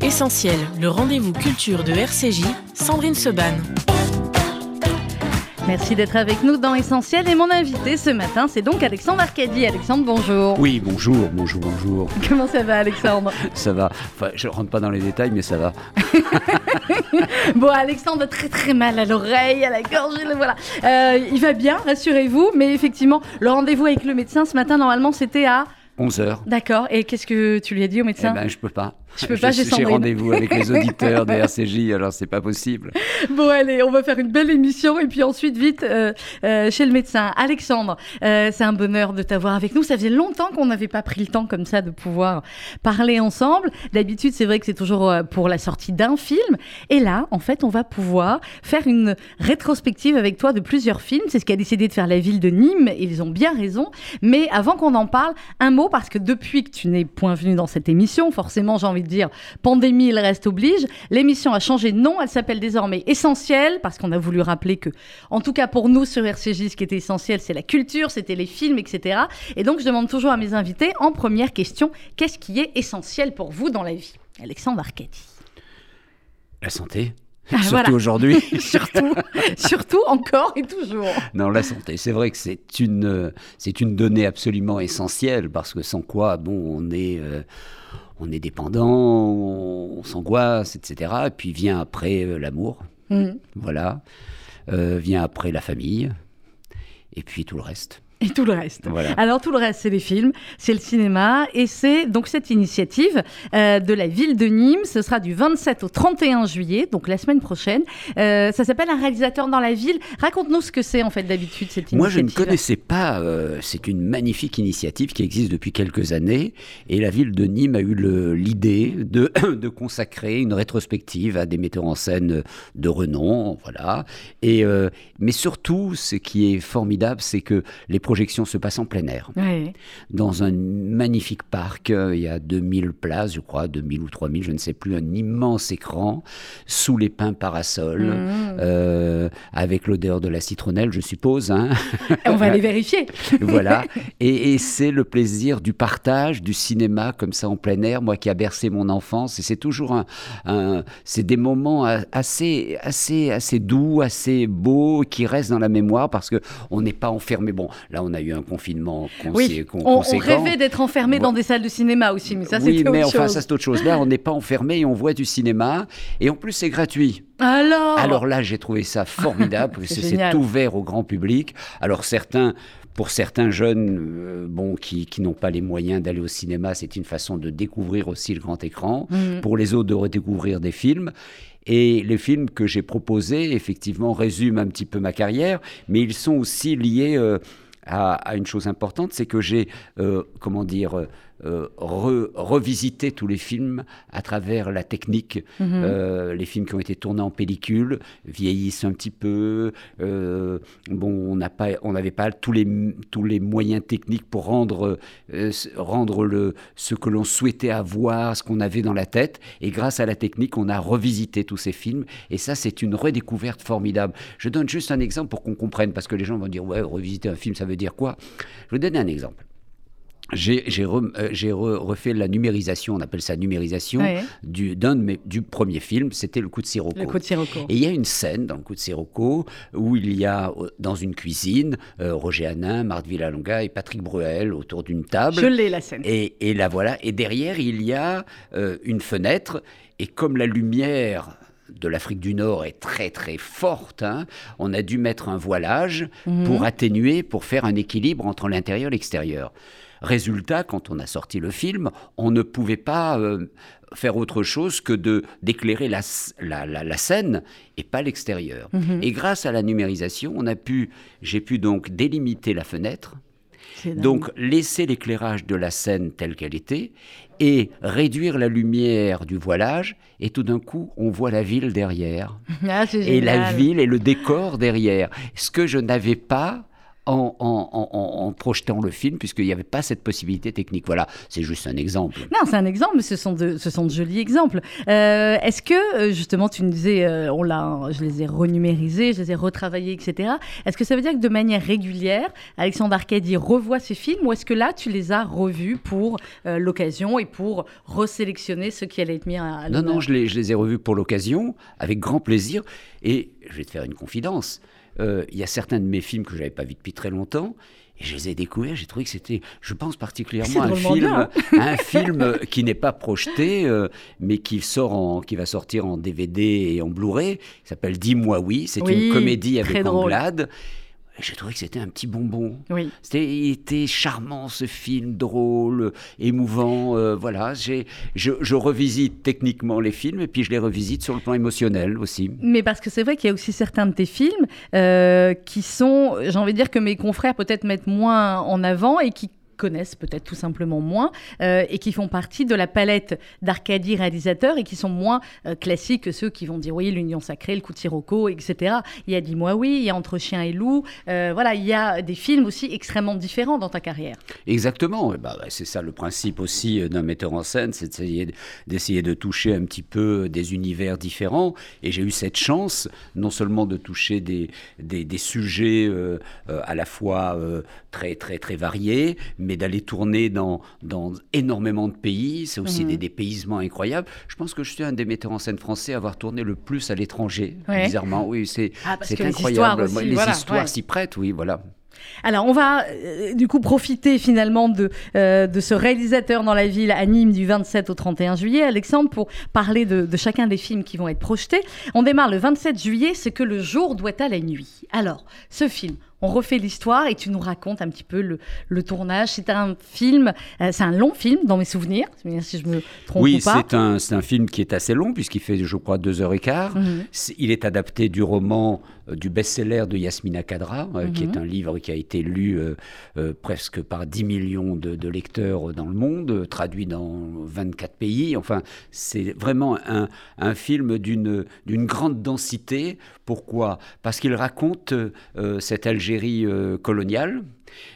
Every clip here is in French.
Essentiel, le rendez-vous culture de RCJ, Sandrine Seban. Merci d'être avec nous dans Essentiel et mon invité ce matin c'est donc Alexandre Arcadi. Alexandre bonjour. Oui bonjour, bonjour, bonjour. Comment ça va Alexandre? Ça va, enfin je rentre pas dans les détails mais ça va. bon Alexandre a très très mal à l'oreille, à la gorge, voilà. Euh, il va bien, rassurez-vous, mais effectivement le rendez-vous avec le médecin ce matin normalement c'était à 11h. D'accord. Et qu'est-ce que tu lui as dit au médecin? Eh ben, je peux pas. Je peux pas, j'ai J'ai rendez-vous avec les auditeurs des RCJ, alors c'est pas possible. Bon, allez, on va faire une belle émission et puis ensuite vite euh, euh, chez le médecin. Alexandre, euh, c'est un bonheur de t'avoir avec nous. Ça faisait longtemps qu'on n'avait pas pris le temps comme ça de pouvoir parler ensemble. D'habitude, c'est vrai que c'est toujours pour la sortie d'un film. Et là, en fait, on va pouvoir faire une rétrospective avec toi de plusieurs films. C'est ce qu'a décidé de faire la ville de Nîmes. Et ils ont bien raison. Mais avant qu'on en parle, un mot parce que depuis que tu n'es point venu dans cette émission, forcément, j'ai envie de dire pandémie, il reste oblige. L'émission a changé de nom, elle s'appelle désormais Essentiel, parce qu'on a voulu rappeler que, en tout cas pour nous sur RCJ, ce qui était essentiel, c'est la culture, c'était les films, etc. Et donc je demande toujours à mes invités, en première question, qu'est-ce qui est essentiel pour vous dans la vie? Alexandre Arcadi. La santé Ah, Surtout voilà. aujourd'hui. surtout, surtout encore et toujours. Non, la santé, c'est vrai que c'est une, euh, c'est une donnée absolument essentielle parce que sans quoi, bon, on est, euh, on est dépendant, on, on s'angoisse, etc. Et puis vient après euh, l'amour, Mhm. voilà. Euh, vient après la famille, et puis tout le reste. Et tout le reste. Voilà. Alors tout le reste, c'est les films, c'est le cinéma, et c'est donc cette initiative euh, de la ville de Nîmes. Ce sera du 27 au 31 juillet, donc la semaine prochaine. Euh, ça s'appelle Un réalisateur dans la ville. Raconte-nous ce que c'est en fait d'habitude cette initiative. Moi, je ne connaissais pas. euh, c'est une magnifique initiative qui existe depuis quelques années. Et la ville de Nîmes a eu l'idée de, de consacrer une rétrospective à des metteurs en scène de renom. Voilà. Et, mais surtout, ce qui est formidable, c'est que les projections se passent en plein air. Dans un magnifique parc, euh, il y a 2000 places, je crois, 2000 ou 3000, je ne sais plus, un immense écran sous les pins parasols, Mmh. euh, avec l'odeur de la citronnelle, je suppose. Hein on va les vérifier. voilà. Et, et c'est le plaisir du partage, du cinéma comme ça en plein air, moi qui a bercé mon enfance. Et c'est toujours un, un- c'est des moments assez, assez, assez doux, assez beaux, qui restent dans la mémoire parce que on n'est pas enfermé. Bon, là, on a eu un confinement Oui, on, on conséquent. rêvait d'être enfermé dans des salles de cinéma aussi, mais ça oui, c'était mais autre enfin, chose. ça c'est autre chose. Là, on n'est pas enfermé et on voit du cinéma. Et en plus, c'est gratuit. Alors, Alors là, j'ai trouvé ça formidable parce. C'est que c'est ouvert au grand public. Alors certains, pour certains jeunes, euh, bon, qui, qui n'ont pas les moyens d'aller au cinéma, c'est une façon de découvrir aussi le grand écran. Mhm. Pour les autres, de redécouvrir des films. Et les films que j'ai proposés, effectivement, résument un petit peu ma carrière, mais ils sont aussi liés euh, à, une chose importante, c'est que j'ai, euh, comment dire, euh, re- revisité tous les films à travers la technique. Mhm. Euh, les films qui ont été tournés en pellicule vieillissent un petit peu. Euh, bon, on n'a pas, on n'avait pas tous les tous les moyens techniques pour rendre s- rendre le ce que l'on souhaitait avoir, ce qu'on avait dans la tête. Et grâce à la technique, on a revisité tous ces films. Et ça, c'est une redécouverte formidable. Je donne juste un exemple pour qu'on comprenne, parce que les gens vont dire ouais, revisiter un film, ça veut dire quoi? Je vais donner un exemple. J'ai re- euh, re- refait la numérisation, on appelle ça numérisation, Ouais. du, d'un de mes- du premier film, c'était Le coup de Sirocco. le coup de Sirocco. Et il y a une scène dans Le coup de Sirocco où il y a, euh, dans une cuisine, euh, Roger Hanin, Marthe Villalonga et Patrick Bruel autour d'une table. Je l'ai la scène. Et, et la voilà. Et derrière, il y a euh, une fenêtre. Et comme la lumière de l'Afrique du Nord est très très forte, hein, on a dû mettre un voilage Mhm. pour atténuer, pour faire un équilibre entre l'intérieur et l'extérieur. Résultat, quand on a sorti le film, on ne pouvait pas euh, faire autre chose que de d'éclairer la, la, la- la scène et pas l'extérieur. Mhm. Et grâce à la numérisation, on a pu, j'ai pu donc délimiter la fenêtre, donc laisser l'éclairage de la scène telle qu'elle était et réduire la lumière du voilage et tout d'un coup on voit la ville derrière Ah, et la ville et le décor derrière. Ce que je n'avais pas en, projetant le film, puisqu'il n'y avait pas cette possibilité technique. Voilà, c'est juste un exemple. Non, c'est un exemple, mais ce sont de, ce sont de jolis exemples. Euh, est-ce que, euh, justement, tu nous disais, euh, on l'a, je les ai renumérisés, je les ai retravaillés, etc. Est-ce que ça veut dire que de manière régulière, Alexandre Arcadi revoit ces films, ou est-ce que là, tu les as revus pour l'occasion et pour resélectionner ceux qui allaient être mis à, Non, non, je les, je les ai revus pour l'occasion, avec grand plaisir. Et je vais te faire une confidence. Euh, il y a certains de mes films que je n'avais pas vus depuis très longtemps. Et je les ai découverts, j'ai trouvé que c'était, je pense particulièrement un film, un film qui n'est pas projeté, euh, mais qui sort en, qui va sortir en DVD et en Blu-ray. Il s'appelle Dis-moi oui. C'est une comédie avec Anglade. J'ai trouvé que c'était un petit bonbon. Oui. C'était, il était charmant ce film, drôle, émouvant. Euh, voilà, j'ai, je, revisite techniquement les films et puis je les revisite sur le plan émotionnel aussi. Mais parce que c'est vrai qu'il y a aussi certains de tes films euh, qui sont, j'ai envie de dire que mes confrères peut-être mettent moins en avant et qui connaissent peut-être tout simplement moins euh, et qui font partie de la palette d'Arcadie réalisateurs et qui sont moins euh, classiques que ceux qui vont dire oui, l'Union sacrée, le coup de Sirocco, etc. Il y a Dis-moi oui, il y a Entre chien et loup. Euh, voilà, il y a des films aussi extrêmement différents dans ta carrière. Exactement. Bah, c'est ça le principe aussi d'un metteur en scène, c'est d'essayer de toucher un petit peu des univers différents. Et j'ai eu cette chance non seulement de toucher des, des, des sujets à la fois très, très, très variés, mais d'aller tourner dans, dans énormément de pays. C'est aussi mhm. des dépaysements incroyables. Je pense que je suis un des metteurs en scène français à avoir tourné le plus à l'étranger, bizarrement. Oui, c'est ah, incroyable. Les histoires, s'y prêtent, oui, voilà. Alors, on va euh, du coup profiter finalement de, euh, de ce réalisateur dans la ville à Nîmes du 27 au 31 juillet, Alexandre, pour parler de, de, chacun des films qui vont être projetés. On démarre le 27 juillet, c'est que le jour doit à la nuit. Alors, ce film, on refait l'histoire et tu nous racontes un petit peu le, tournage. C'est un film, euh, c'est un long film dans mes souvenirs, si je me trompe oui, pas. Oui, c'est un, film qui est assez long puisqu'il fait, je crois, deux heures et quart. Mhm. Il est adapté du roman euh, du best-seller de Yasmina Kadra, euh, qui est mhm. un livre qui a été lu presque par 10 millions de, lecteurs dans le monde, traduit dans 24 pays. Enfin, c'est vraiment un, un film d'une grande densité. Pourquoi? Parce qu'il raconte cette Algérie euh, coloniale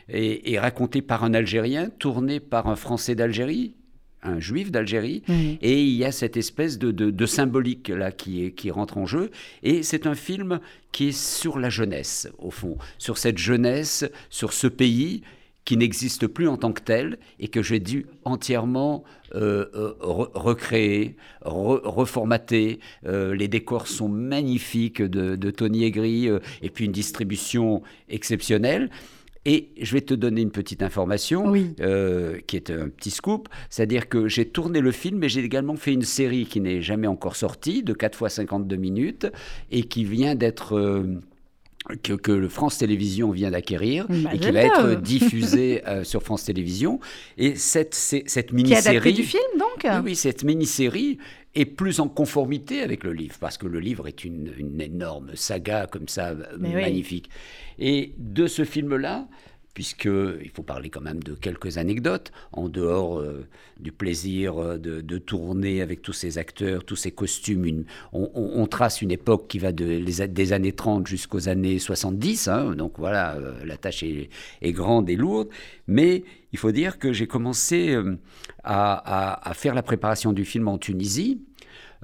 et, raconté par un Algérien, tourné par un Français d'Algérie, un juif d'Algérie, et il y a cette espèce de, symbolique là qui, qui rentre en jeu, et c'est un film qui est sur la jeunesse, au fond, sur cette jeunesse, sur ce pays qui n'existe plus en tant que tel et que j'ai dû entièrement euh, euh, recréer, reformater. Euh, les décors sont magnifiques de, Tony Aigri et puis une distribution exceptionnelle. Et je vais te donner une petite information qui est un petit scoop, c'est-à-dire que j'ai tourné le film, mais j'ai également fait une série qui n'est jamais encore sortie, de 4 fois 52 minutes, et qui vient d'être que, que, France Télévisions vient d'acquérir bah, et qui va être diffusé euh, sur France Télévisions. Et cette, cette mini-série... Du film, donc Oui, cette mini-série est plus en conformité avec le livre, parce que le livre est une, une énorme saga comme ça, magnifique. Et de ce film-là, puisqu'il faut parler quand même de quelques anecdotes, en dehors euh, du plaisir euh, de, tourner avec tous ces acteurs, tous ces costumes. on, trace une époque qui va de, des années 30 jusqu'aux années 70, hein, donc voilà, euh, la tâche est, grande et lourde, mais il faut dire que j'ai commencé à, faire la préparation du film en Tunisie,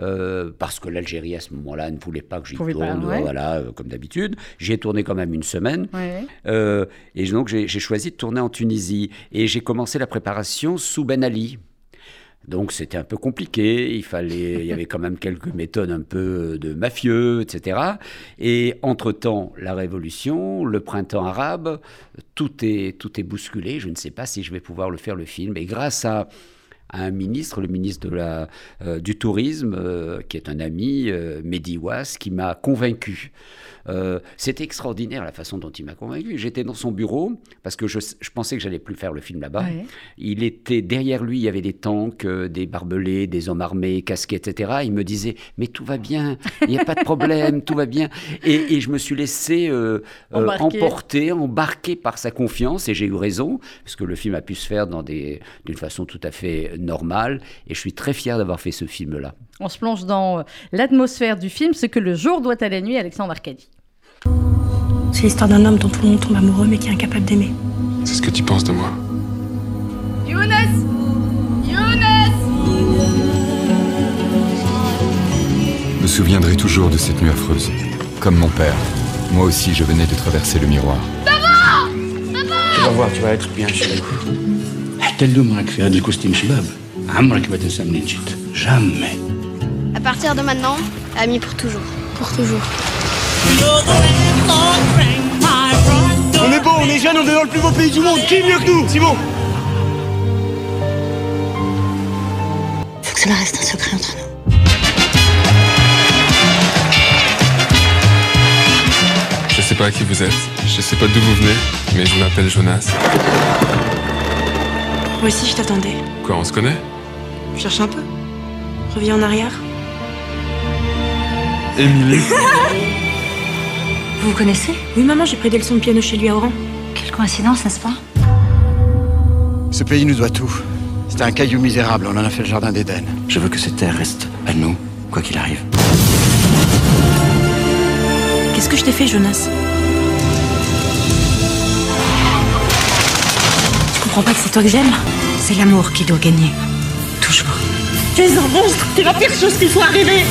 euh, parce que l'Algérie à ce moment-là ne voulait pas que j'y tourne, voilà, euh, comme d'habitude. J'y ai tourné quand même une semaine. Euh, et donc j'ai choisi de tourner en Tunisie. Et j'ai commencé la préparation sous Ben Ali. Donc c'était un peu compliqué, il fallait, il y avait quand même quelques méthodes un peu de mafieux, etc. Et entre-temps, la révolution, le printemps arabe, tout est, tout est bousculé. Je ne sais pas si je vais pouvoir le faire le film. Et grâce à un ministre, le ministre euh, du Tourisme, euh, qui est un ami, euh, Mehdi qui m'a convaincu. Euh, C'était extraordinaire la façon dont il m'a convaincu. J'étais dans son bureau parce que je, pensais que j'allais plus faire le film là-bas. Il était derrière lui, il y avait des tanks, des barbelés, des hommes armés, casquettes, etc. Il me disait mais tout va bien, il n'y a pas de problème, tout va bien. Et, je me suis laissé emporter, embarquer par sa confiance et j'ai eu raison parce que le film a pu se faire d'une façon tout à fait normal. Et je suis très fier d'avoir fait ce film-là. On se plonge dans euh, l'atmosphère du film, ce que le jour doit à la nuit, Alexandre Arcadie. C'est l'histoire d'un homme dont tout le monde tombe amoureux mais qui est incapable d'aimer. C'est ce que tu penses de moi. Younes Younes Je me souviendrai toujours de cette nuit affreuse. Comme mon père, moi aussi je venais de traverser le miroir. Tu vas voir, tu vas être bien chez nous. احتلوا معك في هذا الكوستيم شباب عمرك ما تنسى منين جيت jamais À partir de maintenant, amis pour toujours. Pour toujours. On est beau, on est jeune, on est dans le plus beau pays du monde. Qui est mieux que nous Simon Faut que cela reste un secret entre nous. Je sais pas qui vous êtes, je sais pas d'où vous venez, mais je m'appelle Jonas. Moi aussi, je t'attendais. Quoi, on se connaît? Cherche un peu. Reviens en arrière. Émilie Vous vous connaissez? Oui, maman, j'ai pris des leçons de piano chez lui à Oran. Quelle coïncidence, n'est-ce pas? Ce pays nous doit tout. C'était un caillou misérable, on en a fait le jardin d'Éden. je veux que cette terre reste à nous quoi qu'il arrive Qu'est-ce que je t'ai fait, Jonas? Tu comprends pas que c'est toi que j'aime? C'est l'amour qui doit gagner. Toujours. Tu es un monstre C'est la pire chose qui soit arrivée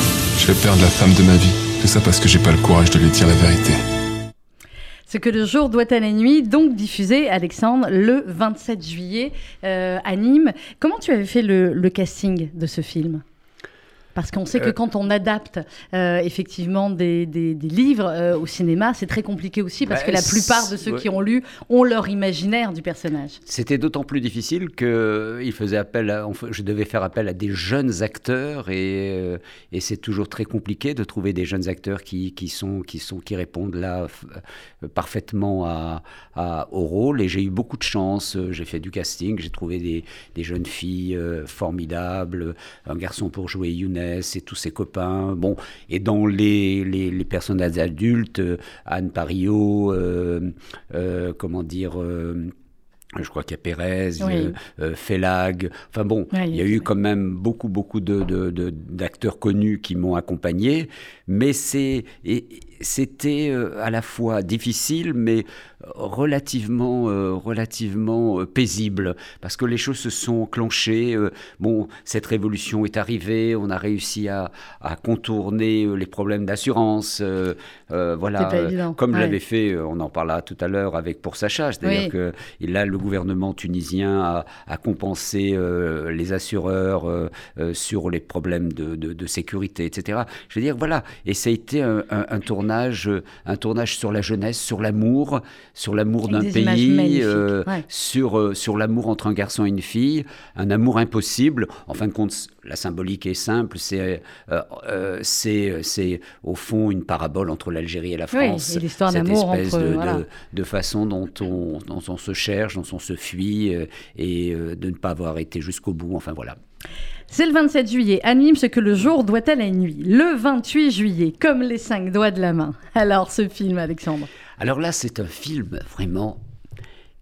Je vais perdre la femme de ma vie. Tout ça parce que j'ai pas le courage de lui dire la vérité. Ce que le jour doit à la nuit, donc diffusé, Alexandre, le 27 juillet euh, à Nîmes. Comment tu avais fait le, le casting de ce film? Parce qu'on sait que Euh. quand on adapte euh, effectivement des, des- des livres euh, au cinéma, c'est très compliqué aussi parce Bah, que la plupart de ceux qui ont lu ont leur imaginaire du personnage. C'était d'autant plus difficile que il faisait appel à- je devais faire appel à des jeunes acteurs et, et c'est toujours très compliqué de trouver des jeunes acteurs qui, qui, sont, qui, sont, qui répondent là parfaitement à, à- au rôle. Et j'ai eu beaucoup de chance. J'ai fait du casting, j'ai trouvé des, des jeunes filles formidables, un garçon pour jouer Younes et tous ses copains. Bon, et dans les, les, les personnages adultes, euh, Anne Parillo, euh, euh, comment dire. je crois qu'il y a Pérez, Oui. euh, Félag. Enfin bon, il y a eu quand même beaucoup, beaucoup de, de- de- d'acteurs connus qui m'ont accompagné. Mais c'est, c'était euh, à la fois difficile, mais relativement, euh, relativement euh, paisible. Parce que les choses se sont enclenchées. bon, cette révolution est arrivée. On a réussi à, à contourner les problèmes d'assurance. euh, euh, voilà. Comme ouais. l'avait fait, on en parlera tout à l'heure avec pour Sacha. C'est-à-dire Oui. que là, le gouvernement tunisien a, a compensé les assureurs sur les problèmes de, de- de sécurité, etc. Je veux dire, voilà. Et ça a été un, un- un tournage, euh, un tournage sur la jeunesse, sur l'amour, sur l'amour d'un pays, euh, ouais. sur, euh, sur l'amour entre un garçon et une fille, un amour impossible. En fin de compte, la symbolique est simple. C'est, euh, c'est, au fond une parabole entre l'Algérie et la Oui, France. et l'histoire Cette d'amour espèce entre, de, voilà. de- de façon dont on, dont on se cherche, dont on se fuit, et de ne pas avoir été jusqu'au bout. Enfin voilà. C'est le 27 juillet, à Nîmes, ce que le jour doit à la nuit. Le 28 juillet, comme les cinq doigts de la main. Alors, ce film, Alexandre Alors là, c'est un film vraiment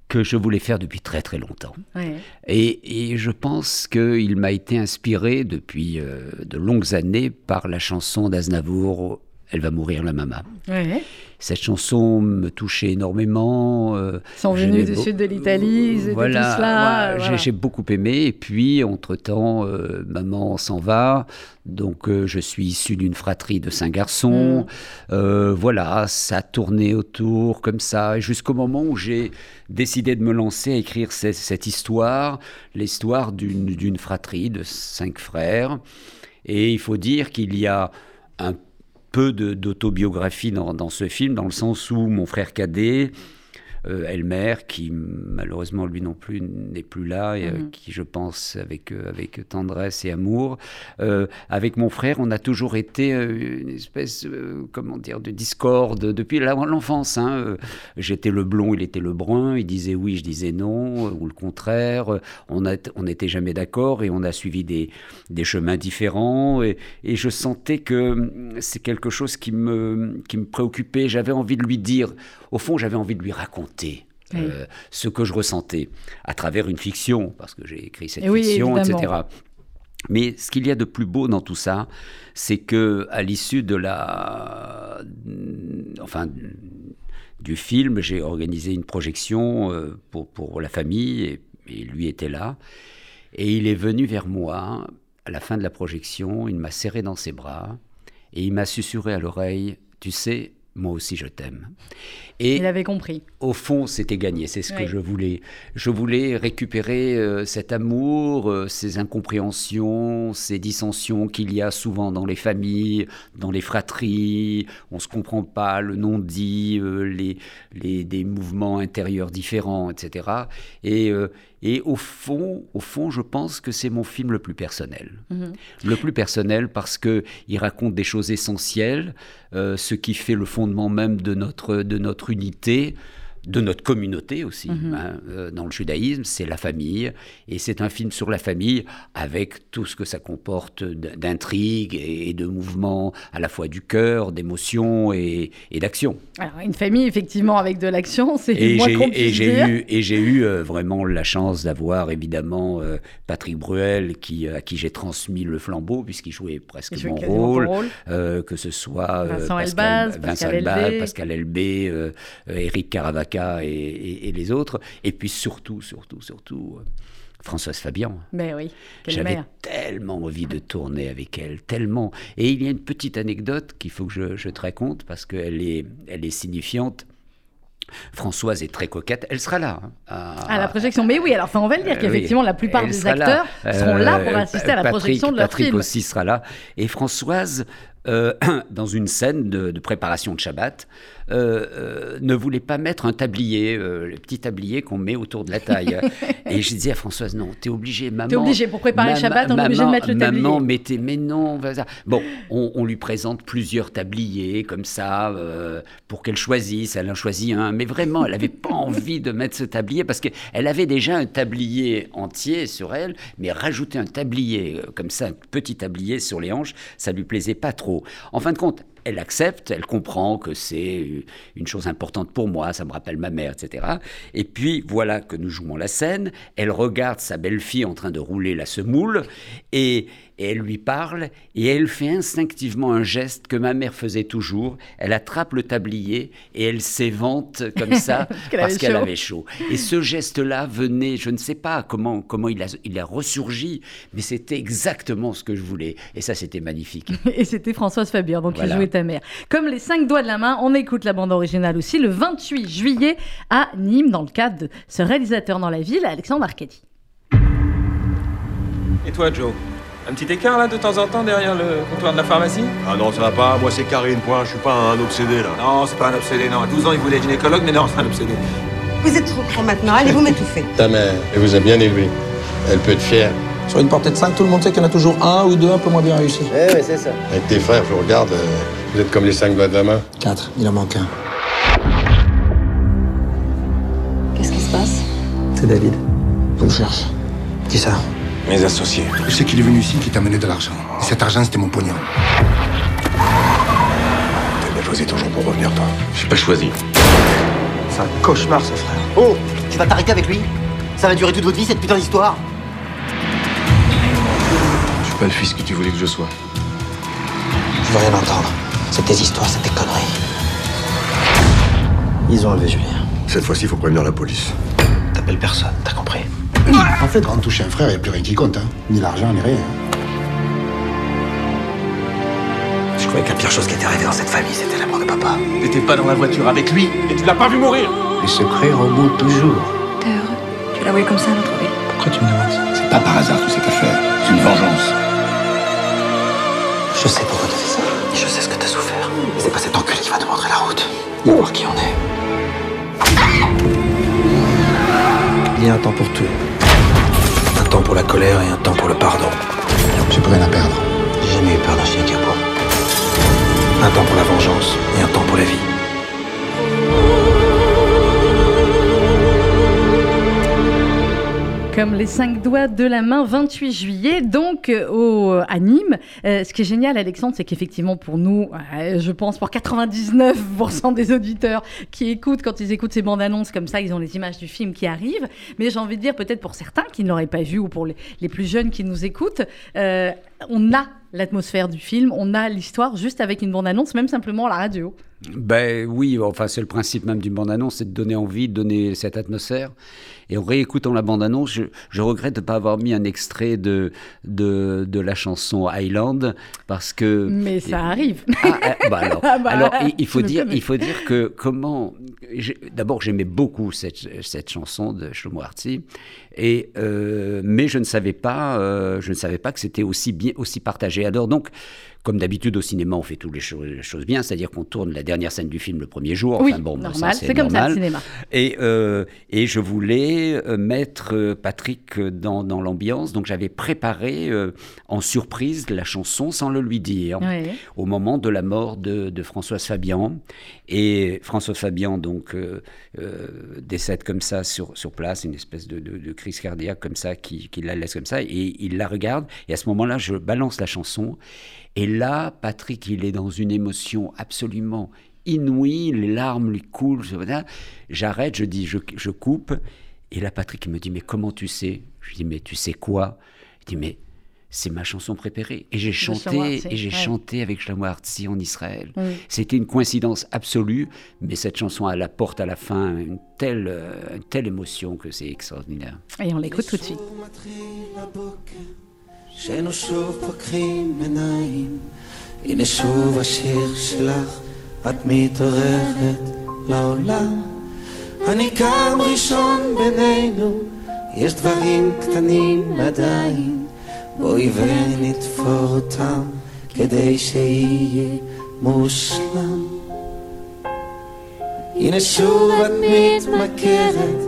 que je voulais faire depuis très très longtemps. Ouais. Et, et je pense qu'il m'a été inspiré depuis euh, de longues années par la chanson d'Aznavour, Elle va mourir la maman. Ouais. Cette chanson me touchait énormément. euh, Ils sont venus du sud de l'Italie, voilà, là. ouais, j'ai- voilà. J'ai beaucoup aimé. Et puis, entre-temps, euh, maman s'en va. Donc, euh, je suis issu d'une fratrie de cinq garçons. Mm. Euh, voilà, ça tournait autour comme ça. Jusqu'au moment où j'ai décidé de me lancer à écrire ce- cette histoire, l'histoire d'une d'une fratrie de cinq frères. Et il faut dire qu'il y a un peu d'autobiographie dans, dans ce film, dans le sens où mon frère cadet, Elmer, qui malheureusement lui non plus n'est plus là, et euh, Mhm. qui je pense avec, euh, avec tendresse et amour, euh, avec mon frère, on a toujours été euh, une espèce, euh, comment dire, de discorde depuis l'enfance. hein. Euh, J'étais le blond, il était le brun, il disait oui, je disais non, euh, ou le contraire. Euh, on n'était jamais d'accord et on a suivi des, des chemins différents. Et, et je sentais que hum, c'est quelque chose qui me, qui me préoccupait. J'avais envie de lui dire, au fond, j'avais envie de lui raconter. euh, ce que je ressentais à travers une fiction, parce que j'ai écrit cette Et fiction, etc. Mais ce qu'il y a de plus beau dans tout ça, c'est que à l'issue de la, enfin, du film, j'ai organisé une projection euh, pour, pour la famille et, et lui était là. Et il est venu vers moi à la fin de la projection, il m'a serré dans ses bras et il m'a susurré à l'oreille, tu sais, moi aussi je t'aime. Et il avait compris. Au fond, c'était gagné, c'est ce que je voulais. Je voulais récupérer euh, cet amour, euh, ces incompréhensions, ces dissensions qu'il y a souvent dans les familles, dans les fratries. On se comprend pas, le non-dit, euh, les, les, des mouvements intérieurs différents, etc. Et, et au fond, au fond, je pense que c'est mon film le plus personnel. Mhm. Le plus personnel parce que il raconte des choses essentielles, ce qui fait le fondement même de notre, de notre unité de notre communauté aussi. Mhm. Hein, euh, dans le judaïsme, c'est la famille, et c'est un film sur la famille avec tout ce que ça comporte d'intrigues et de mouvements à la fois du cœur, d'émotion et, d'action. Alors une famille effectivement avec de l'action, c'est moins Et j'ai eu, et j'ai eu euh, vraiment la chance d'avoir évidemment euh, Patrick Bruel qui, à qui j'ai transmis le flambeau puisqu'il jouait presque mon rôle, que ce soit Vincent Pascal, Pascal, Pascal Elbé, Eric Caravaca et, les autres. Et puis surtout, surtout, surtout, euh, Françoise Fabian. Mais oui, J'avais tellement envie de tourner avec elle, tellement. Et il y a une petite anecdote qu'il faut que je, je, te raconte parce qu'elle est, elle est signifiante. Françoise est très coquette, elle sera là. Hein, à... la projection. Mais oui, alors on va le dire euh, qu'effectivement, la plupart des acteurs seront là pour euh, assister à la projection de leur Patrick aussi sera là. Et Françoise, dans une scène de, de préparation de Shabbat, euh, euh, ne voulait pas mettre un tablier, euh, le petit tablier qu'on met autour de la taille. et je disais à Françoise, non, t'es obligé, maman. T'es obligé, pour préparer le Shabbat, on est obligé de mettre le tablier. Maman, mettez, mais non. Bon, on, lui présente plusieurs tabliers comme ça, pour qu'elle choisisse. Elle en choisit un, mais vraiment, elle n'avait pas envie de mettre ce tablier parce qu'elle avait déjà un tablier entier sur elle, mais rajouter un tablier comme ça, un petit tablier sur les hanches, ça lui plaisait pas trop. En fin de compte, elle accepte, elle comprend que c'est une chose importante pour moi, ça me rappelle ma mère, etc. Et puis voilà que nous jouons la scène, elle regarde sa belle-fille en train de rouler la semoule, et, et elle lui parle et elle fait instinctivement un geste que ma mère faisait toujours. Elle attrape le tablier et elle s'évente comme ça parce qu'elle avait chaud. Et ce geste-là venait, je ne sais pas comment, comment il, a, il a ressurgi, mais c'était exactement ce que je voulais. Et ça, c'était magnifique. et c'était Françoise Fabien, donc il jouait ta mère. Comme les cinq doigts de la main, on écoute la bande originale aussi le 28 juillet à Nîmes dans le cadre de ce réalisateur dans la ville, Alexandre Arcadi. Et toi, Joe? Un petit écart là de temps en temps derrière le comptoir de la pharmacie? Ah non, ça va pas. Moi, c'est Karine, point. Je suis pas un obsédé là. Non, c'est pas un obsédé, non. À 12 ans, il voulait être gynécologue, mais non, c'est un obsédé. Vous êtes trop grand maintenant. Allez vous m'étouffer? Ta mère, elle vous a bien élevé. Elle peut être fière. Sur une portée de 5, tout le monde sait qu'il y en a toujours un ou deux un peu moins bien réussis. Eh ouais, c'est ça. Avec tes frères, je vous regarde, euh, vous êtes comme les cinq doigts de la main. 4, il en manque un. Qu'est-ce qui se passe? C'est David. Je le cherche. Qui ça? Mes associés. Je sais qu'il est venu ici, qui t'a amené de l'argent. Et cet argent, c'était mon pognon. T'as bien choisi ton jour pour revenir, toi. J'ai pas choisi. C'est un cauchemar, ce frère. Oh Tu vas t'arrêter avec lui? Ça va durer toute votre vie, cette putain d'histoire? Je suis pas le fils que tu voulais que je sois. Je veux rien entendre. C'est tes histoires, c'est tes conneries. Ils ont enlevé Julien. Cette fois-ci, il faut prévenir la police. T'appelles personne, t'as compris? En fait, quand on touche un frère, il n'y a plus rien qui compte. Hein. Ni l'argent, ni rien. Je croyais que la pire chose qui était arrivée dans cette famille, c'était la mort de papa? T'étais pas dans la voiture avec lui et tu l'as pas vu mourir Les secrets remontent toujours. T'es heureux Tu l'as voulu comme ça, notre vie Pourquoi tu me demandes ça? C'est pas par hasard toute cette affaire. C'est une vengeance. Je sais pourquoi t'as fait ça. je sais ce que t'as souffert. C'est pas cet enculé qui va te montrer la route. Ni voir qui on est. Il y a un temps pour tout. Un temps pour la colère et un temps pour le pardon. J'ai plus rien à perdre. J'ai jamais eu peur d'un chien pour. Un temps pour la vengeance et un temps pour la vie. Comme les cinq doigts de la main, 28 juillet, donc euh, au, à Nîmes. Euh, ce qui est génial, Alexandre, c'est qu'effectivement, pour nous, euh, je pense pour 99% des auditeurs qui écoutent, quand ils écoutent ces bandes annonces comme ça, ils ont les images du film qui arrivent. Mais j'ai envie de dire, peut-être pour certains qui ne l'auraient pas vu ou pour les, plus jeunes qui nous écoutent, on a l'atmosphère du film, on a l'histoire juste avec une bande annonce, même simplement la radio. Ben oui, enfin c'est le principe même d'une bande-annonce, c'est de donner envie, de donner cette atmosphère. Et en réécoutant la bande-annonce, je, je, regrette de ne pas avoir mis un extrait de, de, de, la chanson Highland parce que. Mais ça arrive. Ah, ah, bah alors, ah bah, alors il, il, faut dire, il faut dire que comment. D'abord, j'aimais beaucoup cette, cette chanson de Shlomo Artzi, et euh, mais je ne savais pas, euh, je ne savais pas que c'était aussi bien, aussi partagé. Alors donc. Comme d'habitude au cinéma, on fait toutes les choses, les choses bien, c'est-à-dire qu'on tourne la dernière scène du film le premier jour. Oui, enfin, bon, normal, c'est comme ça le cinéma. Et, euh, et je voulais euh, mettre euh, Patrick dans, dans l'ambiance, donc j'avais préparé euh, en surprise la chanson sans le lui dire, oui. au moment de la mort de, de Françoise Fabian. Et Françoise Fabian, donc, euh, décède comme ça sur, sur place, une espèce de, de, de crise cardiaque comme ça, qui, qui la laisse comme ça, et il la regarde, et à ce moment-là, je balance la chanson. Et là, Patrick, il est dans une émotion absolument inouïe, les larmes lui coulent. J'arrête, je dis, je, je, coupe. Et là, Patrick me dit, mais comment tu sais? Je dis, mais tu sais quoi? Il dit, mais c'est ma chanson préférée. Et j'ai chanté, et j'ai ouais. chanté avec Shlomo Artzi en Israël. Oui. C'était une coïncidence absolue, mais cette chanson, elle apporte à la fin une telle, euh, une telle émotion que c'est extraordinaire. Et on l'écoute tout de suite. שנו שוב פוקחים עיניים, הנה שוב השיר שלך, את מתעוררת לעולם. אני קם ראשון בינינו, יש דברים קטנים עדיין, בואי ונתפור אותם, כדי שיהיה מושלם. הנה שוב את מתמכרת,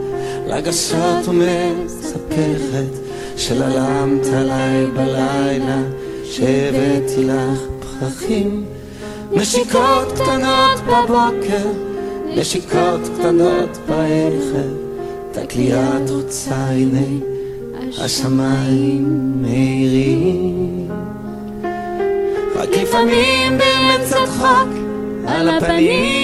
לגשות ומספרת, שללמת עליי בלילה, שהבאתי לך פרחים. נשיקות קטנות בבוקר, נשיקות קטנות בערב. תקלי את רוצה, הנה השמיים מאירים. רק לפעמים באמת צחוק על הפנים,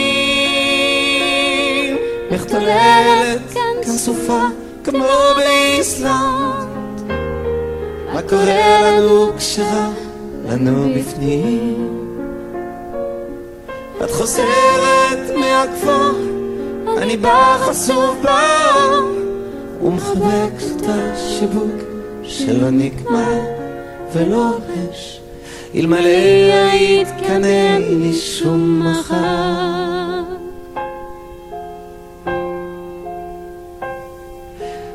מחתוללת כאן סופה כמו באיסלנד. מה קורה לנו כשרע לנו בפנים? את חוזרת מהכפר, אני בא חשוף באור, ומחבק את השיווק שלא נגמר ולא הולש, אלמלא היית כאן אין לי שום מחר.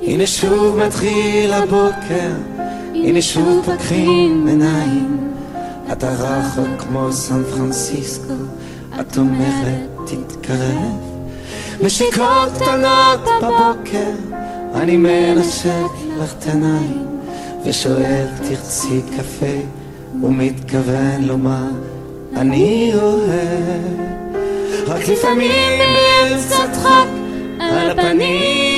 הנה שוב מתחיל הבוקר הנה שוב פקחים עיניים, אתה רחוק כמו סן פרנסיסקו, את אומרת תתקרב. נשיקות קטנות בבוקר, אני מנשק לך את העיניים, ושואל תרצי קפה, ומתכוון לומר אני אוהב. רק לפעמים באמצע צחוק על הפנים.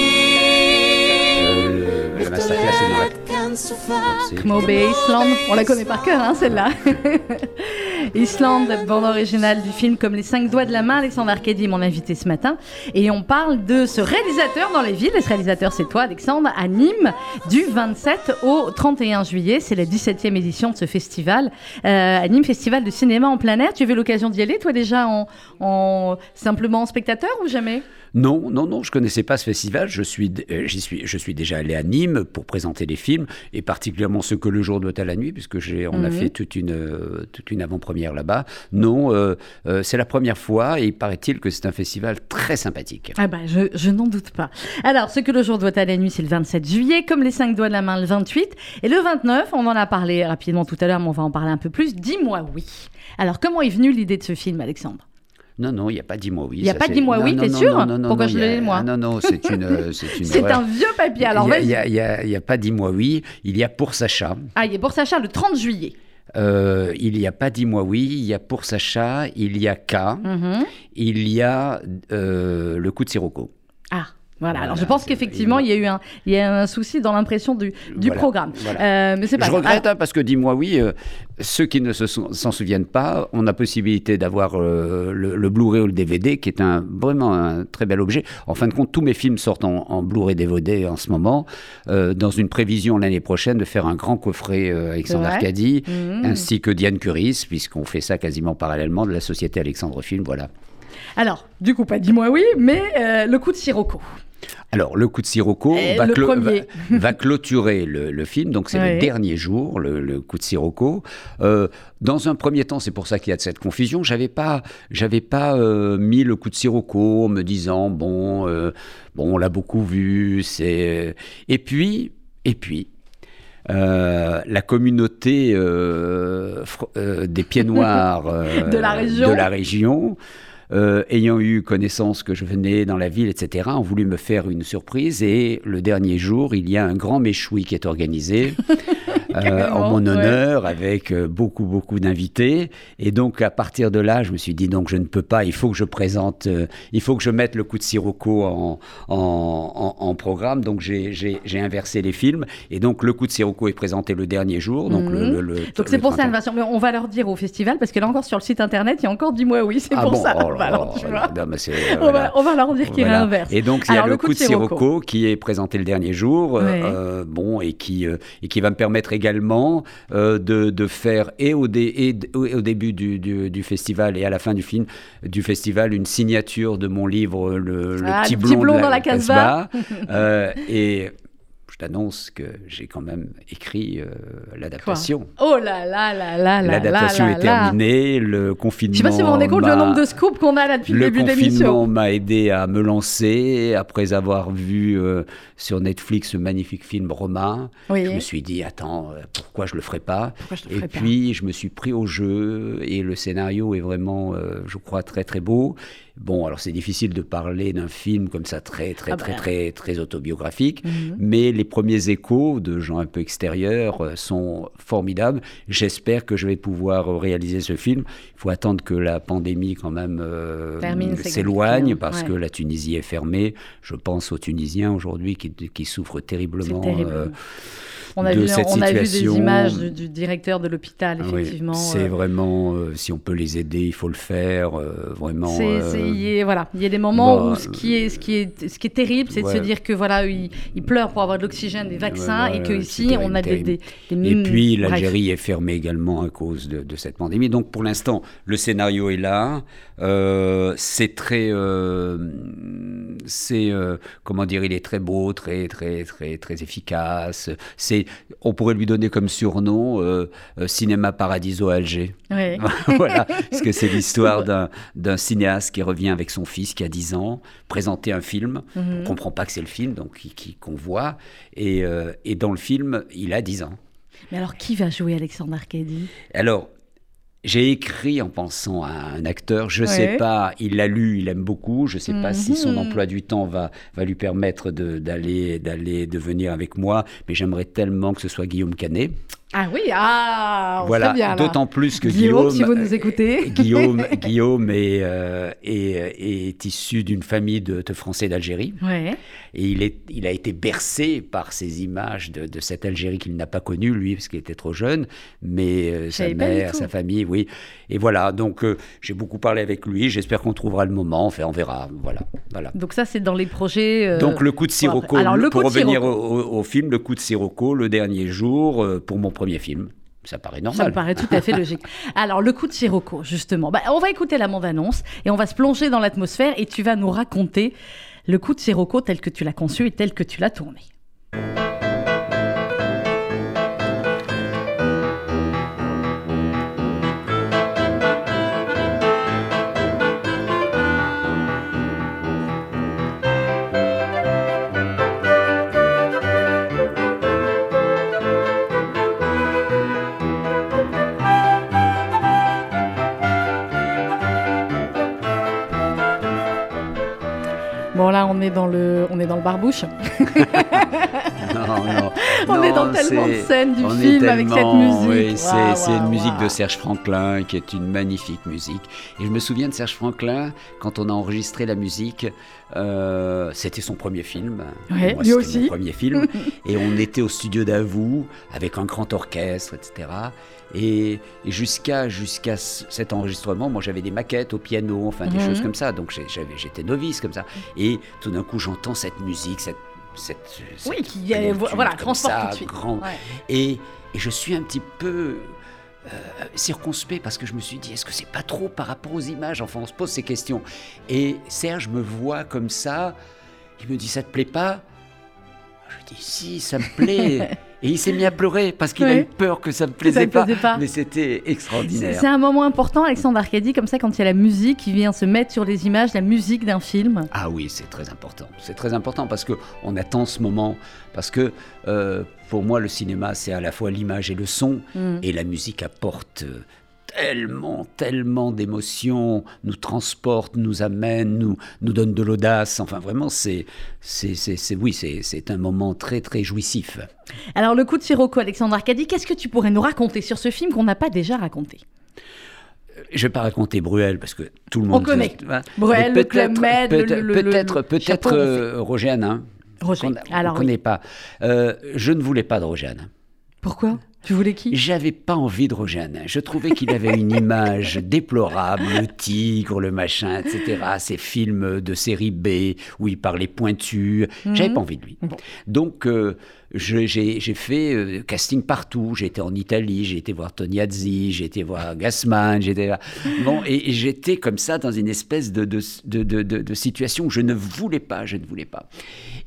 Como Island, on la connaît par cœur, hein, celle-là. Island, bande originale du film Comme les cinq doigts de la main, Alexandre Arcadi, mon invité ce matin. Et on parle de ce réalisateur dans les villes. Et ce réalisateur, c'est toi, Alexandre, à Nîmes, du 27 au 31 juillet. C'est la 17e édition de ce festival. Euh, à Nîmes, festival de cinéma en plein air. Tu as eu l'occasion d'y aller, toi, déjà, en, en simplement en spectateur ou jamais? Non, non, non, je connaissais pas ce festival. Je suis, euh, j'y suis, je suis déjà allé à Nîmes pour présenter les films et particulièrement ceux que le jour doit à la nuit, puisque j'ai, on Mhm. a fait toute une, euh, toute une avant-première là-bas. Non, euh, euh, c'est la première fois et il paraît-il que c'est un festival très sympathique. Ah bah, je, je n'en doute pas. Alors, ce que le jour doit à la nuit, c'est le 27 juillet, comme les cinq doigts de la main, le 28. Et le 29, on en a parlé rapidement tout à l'heure, mais on va en parler un peu plus. Dis-moi oui. Alors, comment est venue l'idée de ce film, Alexandre? Non, non, il n'y a pas dis-moi oui. Il y a ça, pas dis-moi oui, t'es sûr non, non, non, Pourquoi je y le a- moi ah, Non, non, c'est une, euh, c'est un vieux papier, alors Il y a- y a- y a- y a pas dis-moi oui. Il y a pour Sacha. Ah, il est pour Sacha le 30 juillet. Euh, il n'y a pas dis-moi oui. Il y a pour Sacha. Il y a K. Mhm. Il y a euh, le coup de Sirocco. Ah. Voilà. Voilà, alors je pense qu'effectivement il y a eu un, il y a un souci dans l'impression du, du Voilà, programme. voilà. Euh, mais c'est pas Je grave. regrette hein, parce que dis-moi oui, euh, ceux qui ne se sou- s'en souviennent pas, on a possibilité d'avoir euh, le, le Blu-ray ou le DVD qui est un, vraiment un très bel objet. En fin de compte, tous mes films sortent en, en Blu-ray DVD en ce moment, dans une prévision l'année prochaine de faire un grand coffret Alexandre C'est vrai Arcadi, Mhm. ainsi que Diane Curis, puisqu'on fait ça quasiment parallèlement de la société Alexandre Film. Voilà. Alors, du coup, pas dis-moi oui, mais le coup de Sirocco. Alors, le coup de Sirocco Et va, le clo- premier. va- va clôturer le, le film, donc c'est le dernier jour, le, le coup de Sirocco. Euh, dans un premier temps, c'est pour ça qu'il y a de cette confusion, j'avais pas, j'avais pas euh, mis le coup de Sirocco en me disant, bon, euh, bon on l'a beaucoup vu, c'est... Et puis, et puis, euh, la communauté euh, euh, des pieds noirs De la région. de la région, euh, ayant eu connaissance que je venais dans la ville, etc., ont voulu me faire une surprise. Et le dernier jour, il y a un grand méchoui qui est organisé euh, en mon ouais. honneur, avec euh, beaucoup, beaucoup d'invités. Et donc, à partir de là, je me suis dit, donc, je ne peux pas, il faut que je présente, euh, il faut que je mette le coup de Sirocco en, en, en- en programme. Donc, j'ai- inversé les films. Et donc, le coup de Sirocco est présenté le dernier jour. Donc, le, Mhm. le- le- Donc c'est pour ça 31. l'invasion. Mais on va leur dire au festival, parce que là encore sur le site internet, il y a encore dis-moi oui, c'est Ah pour bon, ça. oh là Bah là, alors, tu oh vois. là, non, mais c'est, On, voilà. va, on va leur dire qu'il Voilà. réinverse. Et donc il y a Alors, le coup de Sirocco qui est présenté le dernier jour, Ouais. bon et qui et qui va me permettre également euh, de, de faire et au, dé- et d- au- au début du, du- du festival et à la fin du film du festival une signature de mon livre le, le Ah, petit blond, blond de dans la Casbah. Euh, et je t'annonce que j'ai quand même écrit euh, l'adaptation. Oh là là là là là L'adaptation là est là. terminée, le confinement. Je sais pas si vous vous rendez compte le nombre de scoops qu'on a là depuis le, le début de confinement l'émission. m'a aidé à me lancer. Après avoir vu euh, sur Netflix ce magnifique film Romain, Oui. je me suis dit attends, euh, pourquoi je le ferais pas? Pourquoi je le Et ferais pas? puis je me suis pris au jeu et le scénario est vraiment, euh, je crois, très très beau. Bon, alors c'est difficile de parler d'un film comme ça très très Ah très bah. très très autobiographique, Mhm. mais les premiers échos de gens un peu extérieurs euh, sont formidables. J'espère que je vais pouvoir euh, réaliser ce film. Il faut attendre que la pandémie quand même euh, s'éloigne parce Ouais. que la Tunisie est fermée. Je pense aux Tunisiens aujourd'hui qui, qui souffrent terriblement. On a, de vu, cette on a vu des images du, du directeur de l'hôpital, Ah oui, effectivement. c'est euh, vraiment, euh, si on peut les aider, il faut le faire. euh, vraiment. Il y a- voilà, il y a des moments bah, où ce qui est, ce qui est, ce qui est terrible, c'est de se dire que voilà, ils, pleurent pour avoir de l'oxygène, des vaccins, Ouais, et ouais, que ouais, ici, c'est on a des, des, des- Et puis l'Algérie est fermée également à cause de, de cette pandémie. Donc pour l'instant, le scénario est là. C'est très, c'est comment dire, il est très beau, très très très très efficace. C'est, on pourrait lui donner comme surnom euh, euh, cinéma paradiso à Alger. Ouais. voilà, parce que c'est l'histoire d'un, cinéaste qui revient avec son fils qui a 10 ans, présenter un film. Mhm. On comprend pas que c'est le film, donc qu'on voit. Et, euh, et dans le film, il a 10 ans. Mais alors, qui va jouer Alexandre Arcadi Alors, j'ai écrit en pensant à un acteur, je ne Ouais. sais pas, il l'a lu, il aime beaucoup, je ne sais pas si son Mhm. emploi du temps va, va lui permettre de- d'aller, d'aller, de venir avec moi, mais j'aimerais tellement que ce soit Guillaume Canet. Ah oui, ah, on Voilà, bien d'autant plus que Guillaume, Guillaume, si vous nous écoutez. Guillaume, Guillaume est, euh, est, est issu d'une famille de, de Français d'Algérie. Ouais. Et il, est, il a été bercé par ces images de, de cette Algérie qu'il n'a pas connue, lui, parce qu'il était trop jeune, mais euh, sa mère, sa famille, oui. Et voilà, donc euh, j'ai beaucoup parlé avec lui, j'espère qu'on trouvera le moment, enfin on verra, voilà. voilà. Donc ça, c'est dans les projets. euh, Donc le coup de Sirocco. Alors, le pour revenir au, au- au film, le coup de Sirocco, le dernier jour, euh, pour mon premier film. Ça paraît normal. Ça me paraît tout à fait logique. Alors, le coup de Sirocco, justement. Bah, on va écouter la bande-annonce et on va se plonger dans l'atmosphère et tu vas nous raconter le coup de Sirocco tel que tu l'as conçu et tel que tu l'as tourné. Dans le, on est dans le barbouche. Non, non. On est dans tellement de scènes du film avec cette musique. Oui, c'est une musique de Serge Franklin qui est une magnifique musique. Et je me souviens de Serge Franklin quand on a enregistré la musique. euh, c'était son premier film. Ouais, Moi, lui aussi. Mon premier film. et on était au studio d'Avou avec un grand orchestre, etc. Et, jusqu'à jusqu'à ce- cet enregistrement, moi j'avais des maquettes au piano, enfin des Mhm. choses comme ça. Donc j'étais novice comme ça. Et tout d'un coup, j'entends cette musique, cette cette, Oui, cette qui, euh, plénitude voilà, transporte ça, tout de suite. grand. Ouais. Et, et je suis un petit peu circonspect parce que je me suis dit, est-ce que c'est pas trop par rapport aux images? Enfin, on se pose ces questions. Et Serge me voit comme ça. Il me dit, ça te plaît pas? Je dis, si, ça me plaît. Et il s'est mis à pleurer parce qu'il a Oui. eu peur que ça ne me plaisait, ça plaisait pas. Mais c'était extraordinaire. c'est un moment important, Alexandre Arcadie, comme ça, quand il y a la musique qui vient se mettre sur les images, la musique d'un film. Ah oui, c'est très important. C'est très important parce que on attend ce moment. Parce que euh, pour moi, le cinéma, c'est à la fois l'image et le son. Mm. Et la musique apporte euh, tellement, tellement d'émotions, nous transporte, nous amène, nous, nous donne de l'audace. Enfin, vraiment, c'est, oui, c'est, un moment très, très jouissif. Alors, le coup de Sirocco, Alexandre Arcadie, qu'est-ce que tu pourrais nous raconter sur ce film qu'on n'a pas déjà raconté? Je vais pas raconter Bruel parce que tout le monde. connaît. Hein. Bruel, Club Med, le- peut-être, peut-être, chapeau euh, Roger Hanin. Qu'on oui. connaît pas. Euh, je ne voulais pas de Roger Hanin. Pourquoi? Tu voulais qui? J'avais pas envie de Roger Hanin. Je trouvais qu'il avait une image déplorable, le tigre, le machin, etc. Ces films de série B où il parlait pointu. J'avais Mhm. pas envie de lui. Donc, euh, j'ai fait euh, casting partout. J'ai été en Italie, j'ai été voir Tognazzi, j'ai été voir Gassman, j'étais bon, et, et j'étais comme ça dans une espèce de, de, de, de- de- de situation où je ne voulais pas, je ne voulais pas.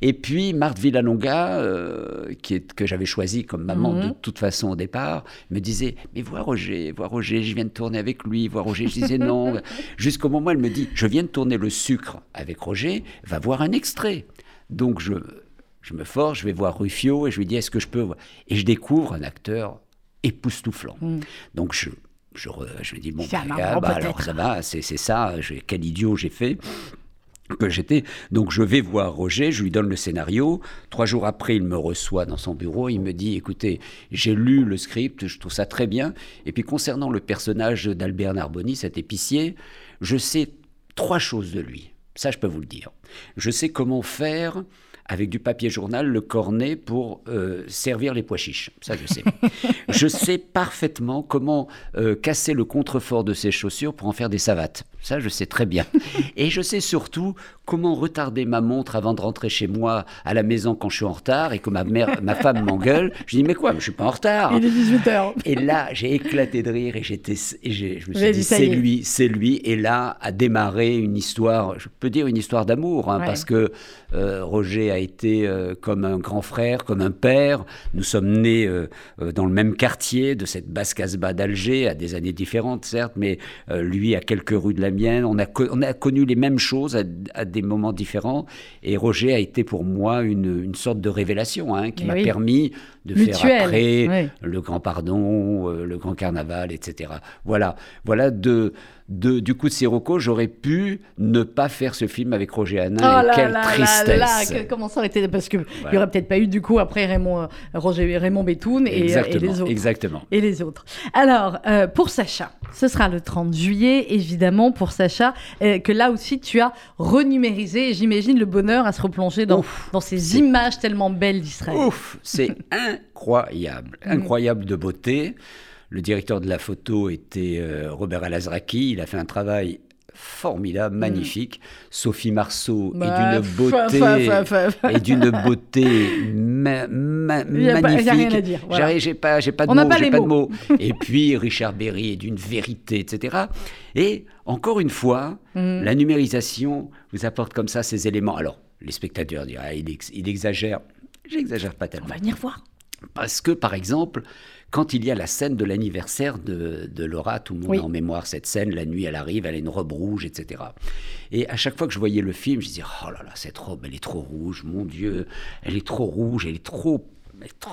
Et puis Marthe Villalonga, euh, qui est, que j'avais choisi comme maman Mhm. de toute façon au départ, me disait Mais vois Roger, vois Roger, je viens de tourner avec lui, vois Roger. Je disais non. Jusqu'au moment où elle me dit Je viens de tourner le sucre avec Roger, va voir un extrait. Donc je, je me force, je vais voir Ruffio et je lui dis Est-ce que je peux Et je découvre un acteur époustouflant. Donc je. Je, je me dis, bon, bah, marrant, bah, alors ça va, c'est ça, quel idiot j'ai fait que j'étais. Donc je vais voir Roger, je lui donne le scénario. Trois jours après, il me reçoit dans son bureau. Il me dit "Écoutez, j'ai lu le script, je trouve ça très bien. Et puis concernant le personnage d'Albert Narboni, cet épicier, je sais trois choses de lui. Ça, je peux vous le dire. Je sais comment faire avec du papier journal le cornet pour euh, servir les pois chiches. Ça, je sais. je sais parfaitement comment euh, casser le contrefort de ses chaussures pour en faire des savates. Ça, je sais très bien. Et je sais surtout comment retarder ma montre avant de rentrer chez moi à la maison quand je suis en retard et que ma, mère, ma femme m'engueule. Je dis, mais quoi, je suis pas en retard. Il est 18h. Et là, j'ai éclaté de rire et, j'étais, je me suis dit, c'est lui, c'est lui. Et là a démarré une histoire, je peux dire une histoire d'amour, hein, Ouais. parce que euh, Roger a été euh, comme un grand frère, comme un père. Nous sommes nés euh, dans le même quartier de cette basse casbah d'Alger, à des années différentes, certes, mais lui à quelques rues de la mienne. On a, co- on a connu les mêmes choses à, à des moments différents. Et Roger a été pour moi une, une sorte de révélation hein, qui m'a oui. permis de faire après oui. le grand pardon, euh, le grand carnaval, etc. Voilà, voilà de, de- du coup de Sirocco, j'aurais pu ne pas faire ce film avec Roger Hanin. Oh et là quelle là tristesse là, comment ça aurait été Parce qu'il n'y aurait peut-être pas eu du coup après Raymond, euh, Roger, Raymond Bétoun et, les autres. exactement. Et les autres. Alors, euh, pour Sacha, ce sera le 30 juillet, évidemment, pour Sacha, euh, que là aussi tu as renumérisé. Et j'imagine le bonheur à se replonger dans, dans ces images tellement belles d'Israël. Ouf, c'est incroyable, incroyable de beauté. Le directeur de la photo était euh, Robert Alazraki. Il a fait un travail formidable, magnifique. Sophie Marceau Mm. Bah, est d'une beauté, fa- fa- fa- est d'une beauté ma- ma- Il y a pas- magnifique. rien à dire, voilà. J'ai pas, j'ai pas de On mots, pas j'ai de mots. Et puis Richard Berry est d'une vérité, etc. Et encore une fois, Mhm. la numérisation vous apporte comme ça ces éléments. Alors, les spectateurs diront, ah, il, ex- il exagère. J'exagère pas tellement. On va venir voir. Parce que, par exemple, quand il y a la scène de l'anniversaire de, de Laura, tout le monde Oui. a en mémoire cette scène, la nuit elle arrive, elle a une robe rouge, etc. Et à chaque fois que je voyais le film, je disais, oh là là, cette robe, elle est trop rouge, mon Dieu, elle est trop rouge, elle est trop...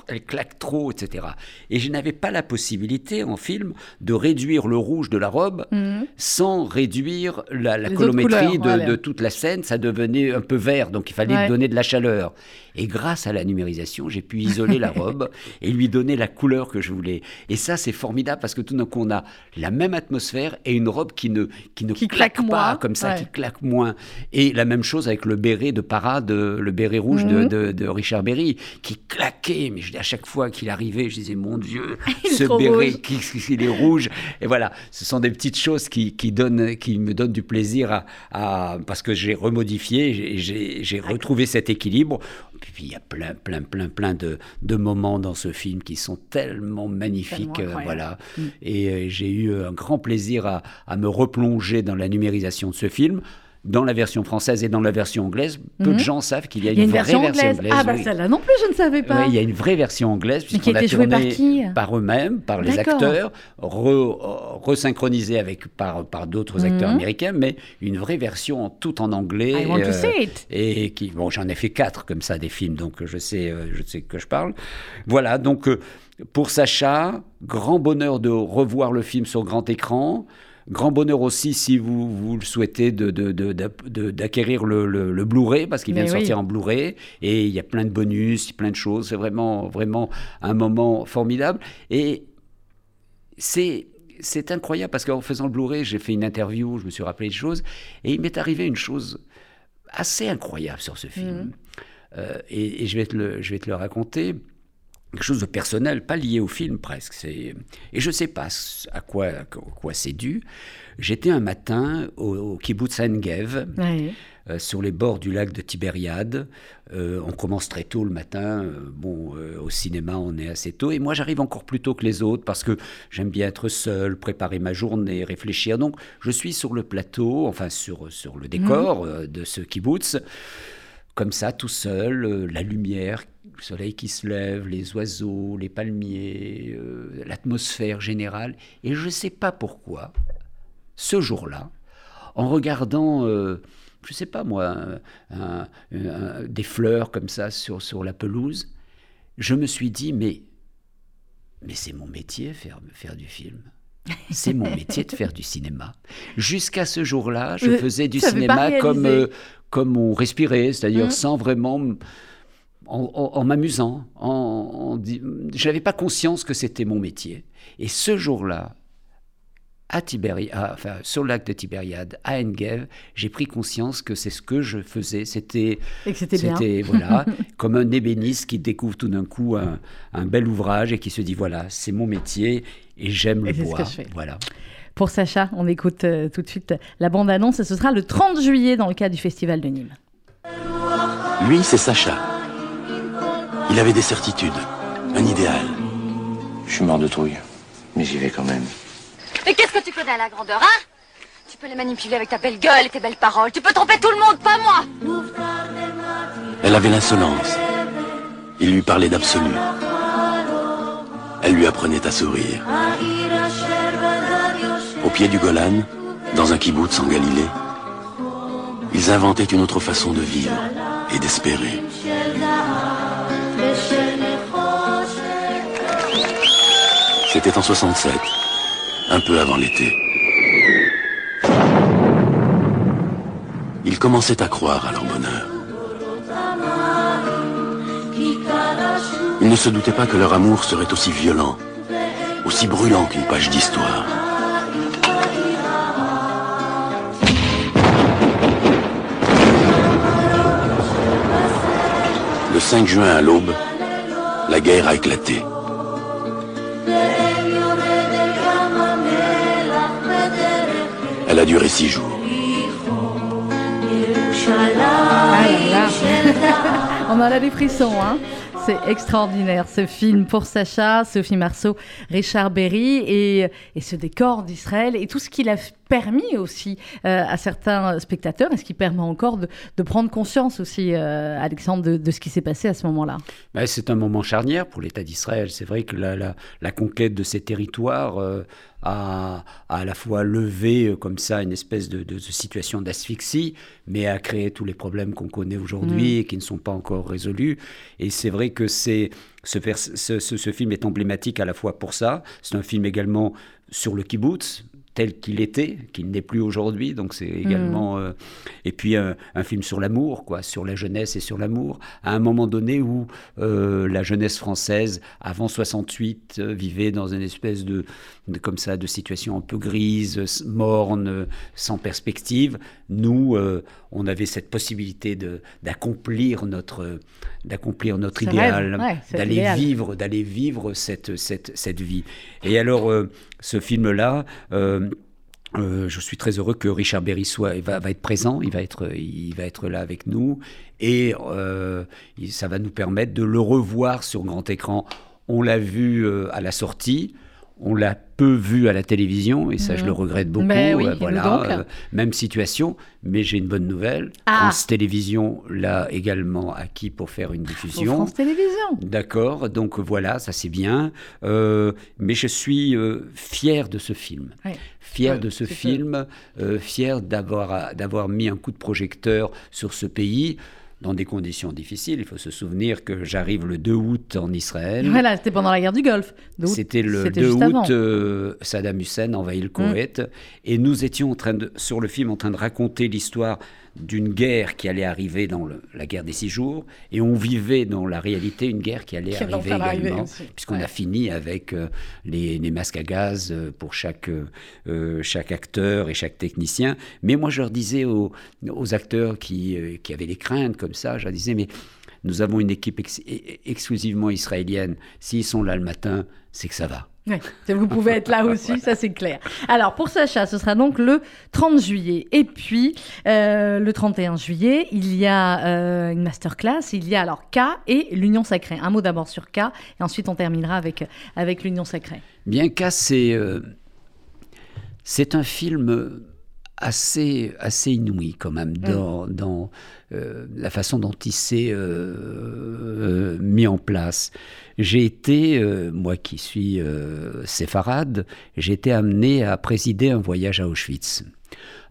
Elle, claque trop, etc. Et je n'avais pas la possibilité en film de réduire le rouge de la robe Mhm. sans réduire la, colométrie couleurs, de, toute la scène. Ça devenait un peu vert, donc il fallait Ouais. donner de la chaleur. Et grâce à la numérisation, j'ai pu isoler la robe et lui donner la couleur que je voulais. Et ça, c'est formidable parce que tout d'un coup, on a la même atmosphère et une robe qui ne, qui ne Qui claque, claque pas comme ça, ouais. qui claque moins. Et la même chose avec le béret de parade, le béret rouge Mhm. de, de- de Richard Berry, qui claquait mais je, à chaque fois qu'il arrivait, je disais, mon Dieu, ce béret, il est rouge. Et voilà, ce sont des petites choses qui, qui, donnent, qui me donnent du plaisir à, à- parce que j'ai remodifié, j'ai- retrouvé cet équilibre. Puis il y a plein, plein, plein, plein de, de moments dans ce film qui sont tellement magnifiques. Tellement euh, voilà. Et euh, j'ai eu un grand plaisir à, à me replonger dans la numérisation de ce film. Dans la version française et dans la version anglaise, peu Mhm. de gens savent qu'il y a une, Il y a une vraie version version anglaise. Ah bah oui. celle-là non plus, je ne savais pas. Oui, il y a une vraie version anglaise puisqu'on a jouée par tourné qui par eux-mêmes, par les acteurs, re- resynchronisé avec par par d'autres acteurs Mhm. américains, mais une vraie version tout en anglais. I want to euh, see it. Et qui bon, j'en ai fait quatre comme ça des films, donc je sais euh, je sais que je parle. Voilà donc euh, pour Sacha, grand bonheur de revoir le film sur grand écran. Grand bonheur aussi, si vous, vous le souhaitez, d'acquérir le, le- le Blu-ray, parce qu'il vient de sortir en Blu-ray, et il y a plein de bonus, plein de choses. C'est vraiment, vraiment un moment formidable. Et c'est, c'est incroyable, parce qu'en faisant le Blu-ray, j'ai fait une interview, je me suis rappelé des choses, et il m'est arrivé une chose assez incroyable sur ce film. Mhm. Euh, et et je, vais te le, je vais te le raconter quelque chose de personnel, pas lié au film presque. Et je sais pas à quoi à quoi c'est dû. J'étais un matin au, au kibbutz Engev, Ouais. euh, sur les bords du lac de Tibériade. Euh, on commence très tôt le matin. euh, bon, au cinéma, on est assez tôt. Et moi, j'arrive encore plus tôt que les autres parce que j'aime bien être seul, préparer ma journée, réfléchir. Donc, je suis sur le plateau, enfin sur, sur le décor euh, de ce kibbutz comme ça, tout seul, euh, la lumière, le soleil qui se lève, les oiseaux, les palmiers, euh, l'atmosphère générale. Et je ne sais pas pourquoi, ce jour-là, en regardant, euh, je ne sais pas moi, un- un- un- des fleurs comme ça sur, sur la pelouse, je me suis dit, mais, mais c'est mon métier, faire, faire du film. C'est mon métier de faire du cinéma. Jusqu'à ce jour-là, je Vous faisais du cinéma comme, euh, comme on respirait, c'est-à-dire Mm. sans vraiment en, en- en m'amusant. En, en di- je n'avais pas conscience que c'était mon métier. Et ce jour-là, à Tibéri- à- enfin, sur le lac de Tibériade, à Engev, j'ai pris conscience que c'est ce que je faisais. C'était, Et que c'était bien. voilà, comme un ébéniste qui découvre tout d'un coup un, un bel ouvrage et qui se dit voilà, c'est mon métier et j'aime Et le bois. Voilà. Pour Sacha, on écoute euh, tout de suite la bande-annonce et ce sera le 30 juillet dans le cadre du Festival de Nîmes. Lui, c'est Sacha. Il avait des certitudes, un idéal. Je suis mort de trouille, mais j'y vais quand même. Mais qu'est-ce que tu connais à la grandeur, hein? Tu peux les manipuler avec ta belle gueule et tes belles paroles. Tu peux tromper tout le monde, pas moi Elle avait l'insolence. Il lui parlait d'absolu. Elle lui apprenait à sourire. Au pied du Golan, dans un kibbutz en Galilée, ils inventaient une autre façon de vivre et d'espérer. C'était en 67, un peu avant l'été. Ils commençaient à croire à leur bonheur. Ils ne se doutaient pas que leur amour serait aussi violent, aussi brûlant qu'une page d'histoire. Le 5 juin à l'aube, la guerre a éclaté. A duré six jours. On en a des frissons, hein c'est extraordinaire ce film pour Sacha, Sophie Marceau, Richard Berry et, ce décor d'Israël et tout ce qu'il a permis aussi euh, à certains spectateurs et ce qui permet encore de, de prendre conscience aussi, euh, Alexandre, de, de, ce qui s'est passé à ce moment-là? Ben, c'est un moment charnière pour l'État d'Israël. C'est vrai que la, la, la, conquête de ces territoires euh, a, a, à la fois levé comme ça une espèce de, situation d'asphyxie, mais a créé tous les problèmes qu'on connaît aujourd'hui mmh. et qui ne sont pas encore résolus. Et c'est vrai que c'est ce, ce, ce, ce, film est emblématique à la fois pour ça. C'est un film également sur le kibbutz, tel qu'il était, qu'il n'est plus aujourd'hui. Donc c'est également. euh, et puis un, un film sur l'amour, quoi, sur la jeunesse et sur l'amour. À un moment donné où euh, la jeunesse française, avant 68, euh, vivait dans une espèce de, de- comme ça, de situation un peu grise, morne, euh, sans perspective. Nous, euh, on avait cette possibilité de d'accomplir notre d'accomplir notre idéal, ouais, d'aller vivre, d'aller vivre cette, cette, cette vie. Et alors, euh, ce film-là, euh, euh, je suis très heureux que Richard Berry soit, va, être présent, il va être, là avec nous, et euh, ça va nous permettre de le revoir sur grand écran. On l'a vu à la sortie. On l'a peu vu à la télévision et ça je Mhm. le regrette beaucoup. Oui, Euh, voilà, euh, même situation, mais j'ai une bonne nouvelle. Ah. France Télévisions l'a également acquis pour faire une diffusion. France Télévisions. D'accord, donc voilà, ça c'est bien. Euh, mais je suis euh, fier de ce film. Fier de ce film, fier d'avoir d'avoir mis un coup de projecteur sur ce pays dans des conditions difficiles. Il faut se souvenir que j'arrive le 2 août en Israël. Voilà, c'était pendant la guerre du Golfe. C'était le C'était 2 juste août. Mm. euh, Saddam Hussein envahit le Koweït, et nous étions en train de, sur le film en train de raconter l'histoire d'une guerre qui allait arriver dans le- la guerre des six jours, et on vivait dans la réalité une guerre qui allait Qui arriver également, puisqu'on Ouais. a fini avec euh, les, les masques à gaz euh, pour chaque, euh, chaque acteur et chaque technicien. Mais moi, je leur disais aux, aux acteurs qui, euh, qui avaient des craintes comme ça, je leur disais, mais nous avons une équipe ex- e- exclusivement israélienne. S'ils sont là le matin, c'est que ça va. Vous pouvez être là aussi, ça c'est clair. Alors pour Sacha, ce sera donc le 30 juillet. Et puis euh, le 31 juillet, il y a euh, une masterclass. Il y a alors K et l'Union Sacrée. Un mot d'abord sur K, et ensuite on terminera avec, avec l'Union Sacrée. Bien qu'à c'est euh, un film assez assez inouï quand même dans, dans euh, la façon dont il s'est euh, euh, mis en place. J'ai été, euh, moi qui suis euh, séfarade, j'ai été amené à présider un voyage à Auschwitz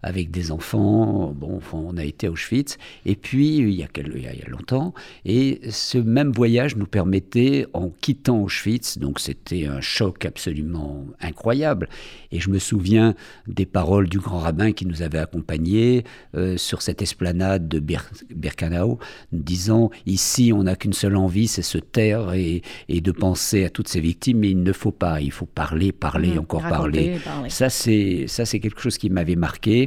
avec des enfants. Bon, on a été à Auschwitz. Et puis, il y, a, il y longtemps, et ce même voyage nous permettait, en quittant Auschwitz, donc c'était un choc absolument incroyable. Et je me souviens des paroles du grand rabbin qui nous avait accompagnés euh, sur cette esplanade de Bir- Birkenau, nous disant Ici, on n'a qu'une seule envie, c'est se taire et, et de penser à toutes ces victimes, mais il ne faut pas. Il faut parler, parler, Mhm, encore raconter, parler. parler. Ça, c'est ça, c'est quelque chose qui m'avait marqué.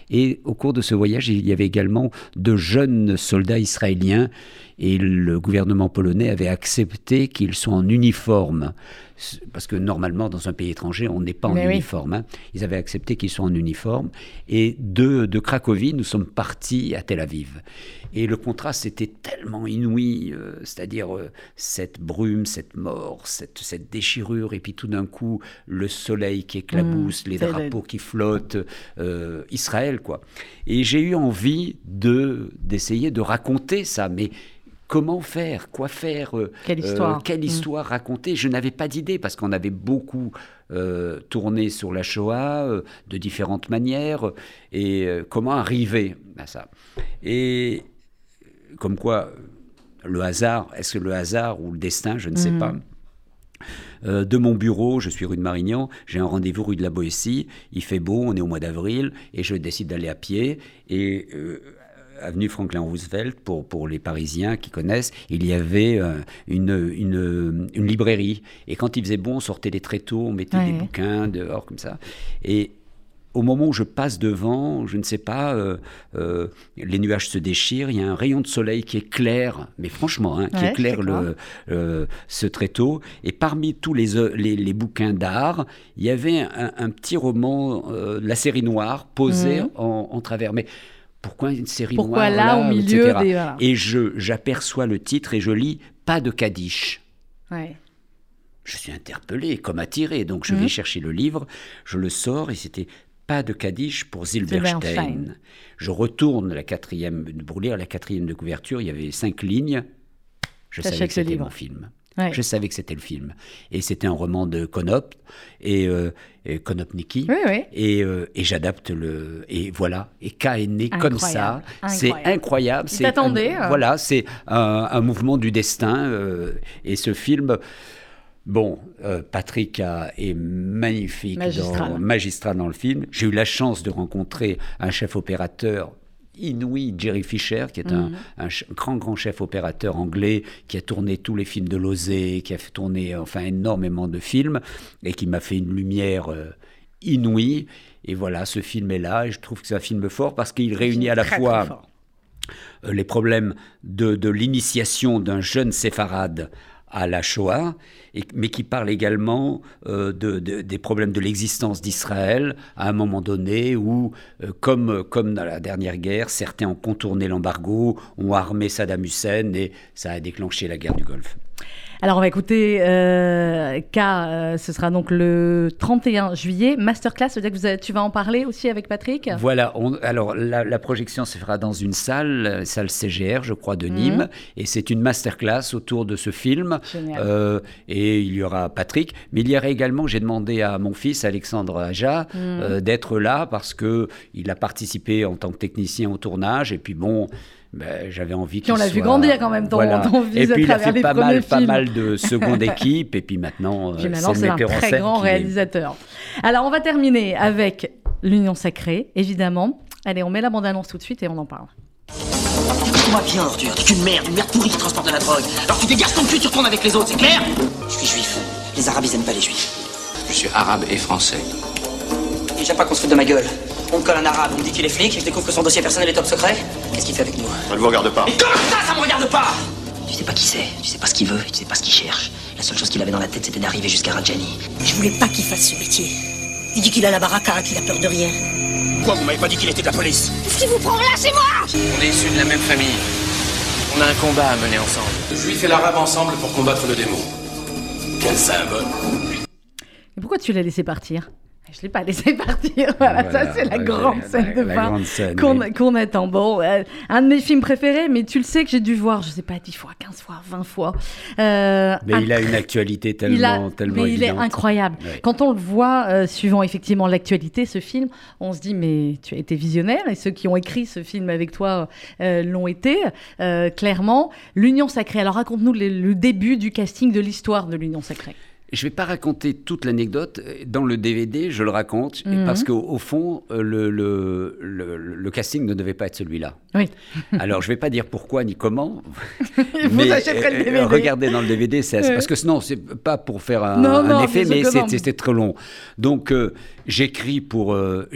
Et au cours de ce voyage, il y avait également de jeunes soldats israéliens. Et le gouvernement polonais avait accepté qu'ils soient en uniforme. Parce que normalement, dans un pays étranger, on n'est pas en Mais oui. uniforme. hein. Ils avaient accepté qu'ils soient en uniforme. Et de, de Cracovie, nous sommes partis à Tel Aviv. Et le contraste était tellement inouï, euh, c'est-à-dire euh, cette brume, cette mort, cette, cette déchirure, et puis tout d'un coup, le soleil qui éclabousse, Mmh, les le- drapeaux qui flottent, euh, Israël, quoi. Et j'ai eu envie de d'essayer de raconter ça, mais comment faire, quoi faire, euh, Quelle euh, histoire. quelle Mm. histoire raconter? Je n'avais pas d'idée parce qu'on avait beaucoup euh, tourné sur la Shoah de différentes manières et comment arriver à ça. Et comme quoi, le hasard, est-ce que le hasard ou le destin, je ne sais Mhm. pas. Euh, de mon bureau, je suis rue de Marignan, j'ai un rendez-vous rue de la Boétie, il fait beau, on est au mois d'avril, et je décide d'aller à pied, et euh, avenue Franklin Roosevelt, pour, pour les Parisiens qui connaissent, il y avait euh, une, une, une librairie, et quand il faisait bon, on sortait des tréteaux, on mettait des bouquins dehors comme ça, et au moment où je passe devant, je ne sais pas, euh, euh, les nuages se déchirent, il y a un rayon de soleil qui éclaire, mais franchement, hein, qui Ouais, éclaire le, euh, ce tréteau. Et parmi tous les, les bouquins d'art, il y avait un, un petit roman, euh, de la série noire, posé Mhm. en, en travers. Mais pourquoi une série Pourquoi noire là, au milieu etc. des-. Et je j'aperçois le titre et je lis Pas de Kaddish. Ouais. Je suis interpellé, comme attiré. Donc je Mhm. vais chercher le livre, je le sors et c'était pas de Kaddish pour Zilberstein. Zilberstein. Je retourne la quatrième, pour lire la quatrième de couverture, il y avait cinq lignes. Je savais que c'était mon film. Ouais. Je savais que c'était le film. Et c'était un roman de Konop et, euh, et Konopniki. Oui, oui. Et, euh, et j'adapte le. Et voilà. Et K est né comme ça. C'est Incroyable. C'est un- euh. Voilà, c'est un, un mouvement du destin. euh, et ce film. Bon, euh, Patrick a- est magnifique, Magistral. dans, le film. J'ai eu la chance de rencontrer un chef opérateur inouï, Jerry Fisher, qui est un, Mhm. un grand, grand chef opérateur anglais, qui a tourné tous les films de Lozé, qui a tourner enfin, énormément de films, et qui m'a fait une lumière euh, inouïe. Et voilà, ce film est là, et je trouve que c'est un film fort parce qu'il réunit à la très, fois très euh, les problèmes de, de l'initiation d'un jeune séfarade à la Shoah, mais qui parle également euh, de- des problèmes de l'existence d'Israël à un moment donné où, euh, comme, comme dans la dernière guerre, certains ont contourné l'embargo, ont armé Saddam Hussein et ça a déclenché la guerre du Golfe. Alors, on va écouter euh, K, euh, ce sera donc le 31 juillet. Masterclass, c'est-à-dire que vous avez- tu vas en parler aussi avec Patrick? Voilà, on- alors la, la projection se fera dans une salle, euh, salle CGR, je crois, de Mhm. Nîmes, et c'est une masterclass autour de ce film. Euh, et il y aura Patrick, mais il y aura également, j'ai demandé à mon fils Alexandre Aja Mhm. d'être là parce que il a participé en tant que technicien au tournage, et puis bon. Ben, j'avais envie Puis on qu'il l'a vu soit- grandir quand même, ton- ton et à puis il a fait pas mal, pas mal de seconde équipe et puis maintenant, Puis euh, maintenant, c'est un très scène grand qui est- réalisateur. Alors, on va terminer avec l'Union Sacrée, évidemment. Allez, on met la bande-annonce tout de suite et on en parle. Écoute-moi bien, ordure. T'es une merde, une merde pourrie qui transporte de la drogue. Alors tu dégages ton cul, tu retournes avec les autres, c'est clair? Je suis juif. Les arabes, ils aiment pas les juifs. Je suis arabe et français. J'aime pas qu'on se foute de ma gueule. On me colle un arabe, on me dit qu'il est flic, et je découvre que son dossier personnel est top secret. Qu'est-ce qu'il fait avec nous Ça ne vous regarde pas. Mais comment ça, ça me regarde pas Tu sais pas qui c'est, tu sais pas ce qu'il veut, et tu sais pas ce qu'il cherche. La seule chose qu'il avait dans la tête, c'était d'arriver jusqu'à Rajani. Je voulais pas qu'il fasse ce métier. Il dit qu'il a la baraka, qu'il a peur de rien. Quoi, vous m'avez pas dit qu'il était de la police Qu'est-ce qui vous prend là, c'est moi On est issus de la même famille. On a un combat à mener ensemble. Le juif et l'arabe ensemble pour combattre le démon. Quel symbole. Et pourquoi tu l'as laissé partir? Je l'ai pas laissé partir. Voilà, Voilà, ça c'est la grande scène de fin qu'on oui. attend. Bon, euh, un de mes films préférés, mais tu le sais que j'ai dû voir, je sais pas, 10 fois, 15 fois, 20 fois. Euh, Mais il a une actualité tellement, il a- tellement mais il est incroyable. Quand on le voit, euh, suivant effectivement l'actualité, ce film, on se dit mais tu as été visionnaire et ceux qui ont écrit ce film avec toi l'ont été clairement. L'Union sacrée. Alors raconte-nous le, le début du casting de l'histoire de l'Union sacrée. Je ne vais pas raconter toute l'anecdote. Dans le DVD, je le raconte, Mhm. parce qu'au au fond, euh, le, le, le- le casting ne devait pas être celui-là. Oui. Alors, je ne vais pas dire pourquoi ni comment. Vous achèterez le euh, DVD. regardez dans le DVD, c'est parce que sinon, c'est pas pour faire un, Non, un non, effet, mais c'était très long. Donc, euh, j'écris pour, euh,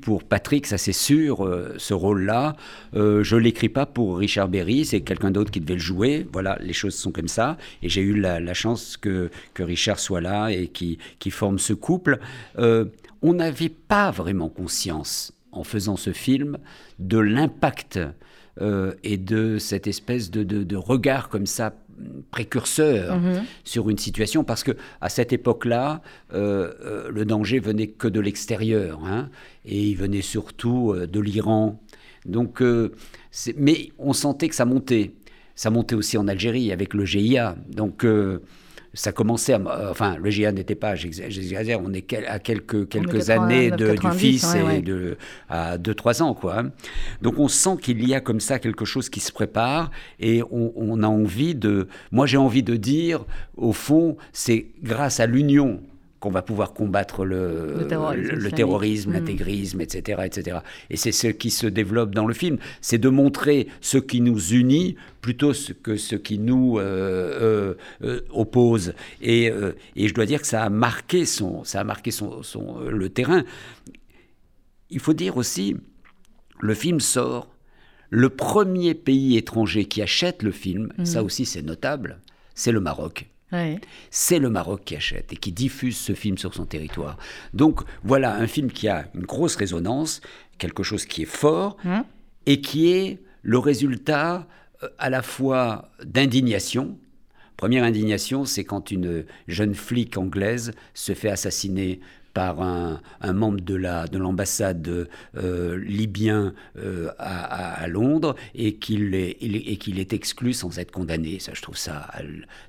pour Patrick, ça c'est sûr, euh, ce rôle-là. Euh, je l'écris pas pour Richard Berry, c'est quelqu'un d'autre qui devait le jouer. Voilà, les choses sont comme ça. Et j'ai eu la, chance que, que Richard soit là et qui, qui forme ce couple. On n'avait pas vraiment conscience, en faisant ce film, de l'impact et de cette espèce de- de regard comme ça précurseur Mhm. sur une situation parce que à cette époque-là, euh, euh, le danger venait que de l'extérieur hein, et il venait surtout euh, de l'Iran. Donc, euh, mais on sentait que ça montait. Ça montait aussi en Algérie avec le GIA. Donc euh, ça commençait à. euh, Enfin, le GIA n'était pas, j'exa- j'exagère, on est quel- à quelques, quelques 89, années de- du 90, fils ouais, et ouais. de, à 2-3 ans. Quoi. hein. Donc on sent qu'il y a comme ça quelque chose qui se prépare et on, on a envie de... Moi j'ai envie de dire, au fond, c'est grâce à l'union qu'on va pouvoir combattre le, Le terrorisme le- le islamique. terrorisme, Mm. l'intégrisme, etc., etc. Et c'est ce qui se développe dans le film, c'est de montrer ce qui nous unit plutôt que ce qui nous euh, euh, euh, oppose. Et, euh, et je dois dire que ça a marqué son, ça a marqué son, son- le terrain. Il faut dire aussi, le film sort. Le premier pays étranger qui achète le film, Mhm. ça aussi c'est notable, c'est le Maroc Ouais. c'est le Maroc qui achète et qui diffuse ce film sur son territoire. Donc voilà un film qui a une grosse résonance, quelque chose qui est fort Hein et qui est le résultat euh, à la fois d'indignation. Première indignation, c'est quand une jeune flic anglaise se fait assassiner par un, un membre de la de l'ambassade euh, libyen euh, à, Londres et qu'il est, est- et qu'il est exclu sans être condamné. Ça, je trouve ça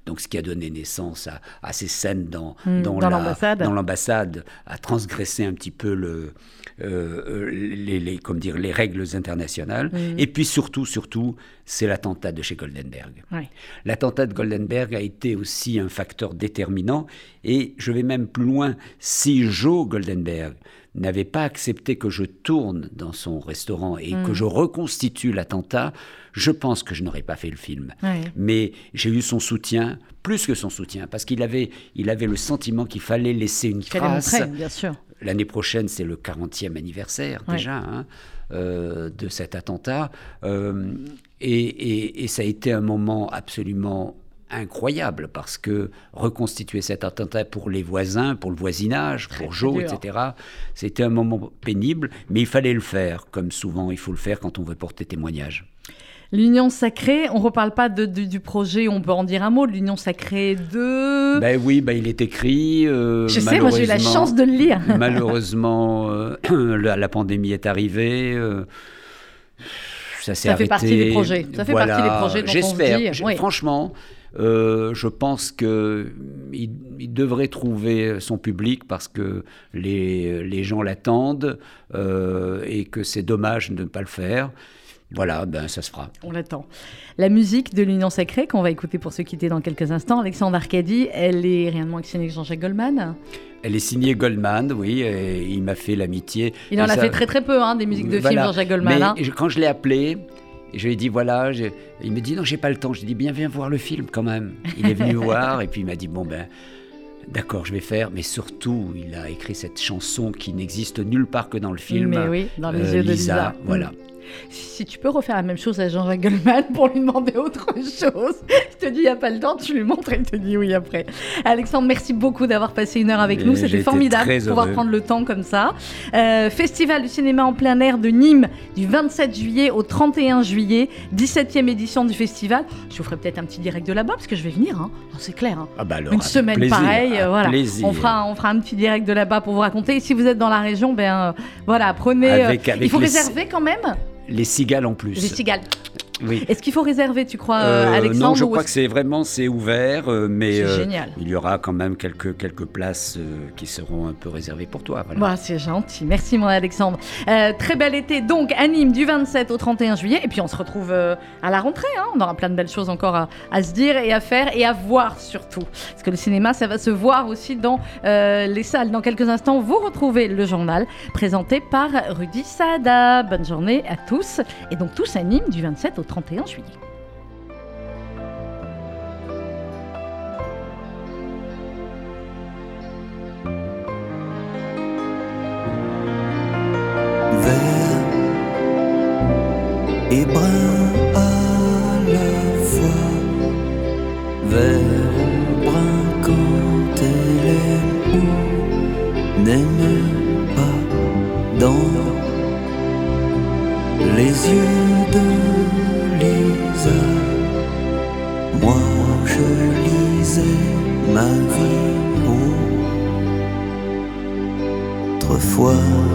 donc ce qui a donné naissance à, à ces scènes dans Mm, dans, la- l'ambassade. l'ambassade, à transgresser un petit peu le euh, les, les- comme dire les règles internationales. Mm. Et puis surtout surtout c'est l'attentat de chez Goldenberg. L'attentat de Goldenberg a été aussi un facteur déterminant et je vais même plus loin. Si Joe Goldenberg n'avait pas accepté que je tourne dans son restaurant et que je reconstitue l'attentat, je pense que je n'aurais pas fait le film. Mais j'ai eu son soutien, plus que son soutien, parce qu'il avait, il avait le sentiment qu'il fallait laisser une trace. montrer, bien sûr. L'année prochaine, c'est le 40e anniversaire déjà hein, euh, de cet attentat. Euh, et, et- et ça a été un moment absolument incroyable parce que reconstituer cet attentat pour les voisins, pour le voisinage, pour Joe, etc., c'était un moment pénible, mais il fallait le faire, comme souvent il faut le faire quand on veut porter témoignage. L'Union sacrée, on reparle pas de, de- du projet, on peut en dire un mot, de l'Union sacrée de... Ben oui, ben il est écrit. euh, Je sais, moi, j'ai eu la chance de le lire. malheureusement, euh, la, la pandémie est arrivée. euh, ça s'est Ça fait arrêté. partie des projets. Ça fait partie des projets J'espère. oui. Franchement, euh, je pense que il, il devrait trouver son public parce que les, les gens l'attendent euh, et que c'est dommage de ne pas le faire. Voilà, ben ça se fera. On l'attend. La musique de l'Union sacrée, qu'on va écouter pour se quitter dans quelques instants, Alexandre Arcadi, elle est rien de moins que Jean-Jacques Goldman. Elle est signée Goldman, oui, et il m'a fait l'amitié. Il en a ça- fait très très peu, hein, des musiques de films. Jean-Jacques Goldman. Mais hein. je- quand je l'ai appelé, je lui ai dit voilà, il me dit non, j'ai pas le temps. Je lui ai dit bien, viens voir le film quand même. Il est venu voir et puis il m'a dit bon ben. D'accord, je vais faire, mais surtout, il a écrit cette chanson qui n'existe nulle part que dans le film. Mais oui, dans les euh, yeux de Lisa. Voilà. Si tu peux refaire la même chose à Jean-Jacques Goldman pour lui demander autre chose, je te dis, il n'y a pas le temps, tu lui montres et il te dit oui après. Alexandre, merci beaucoup d'avoir passé une heure avec Mais nous. C'était formidable de pouvoir heureux. prendre le temps comme ça. Euh, Festival du cinéma en plein air de Nîmes du 27 juillet au 31 juillet, 17e édition du festival. Je vous ferai peut-être un petit direct de là-bas parce que je vais venir, hein. Oh, c'est clair. hein. Ah bah alors, Une semaine plaisir, pareille, euh, voilà. plaisir. On fera, on fera un petit direct de là-bas pour vous raconter. Et si vous êtes dans la région, ben euh, voilà, prenez. Avec- avec il faut les- réserver quand même? Les cigales en plus. Les cigales. Oui. Est-ce qu'il faut réserver, tu crois, Euh, Alexandre non, je crois que c'est vraiment c'est ouvert, euh, mais euh, il y aura quand même quelques quelques places qui seront un peu réservées pour toi. Voilà. Bah, c'est gentil, merci mon Alexandre. Très bel été donc à Nîmes du 27 au 31 juillet et puis on se retrouve à la rentrée. hein. On aura plein de belles choses encore à, à se dire et à faire et à voir surtout. Parce que le cinéma ça va se voir aussi dans euh, les salles. Dans quelques instants vous retrouvez le journal présenté par Rudy Saada. Bonne journée à tous et donc tous à Nîmes du 27 au 31 juillet. vert et brun à la fois, vert brun quand elle aime ou n'aime pas dans les yeux de 我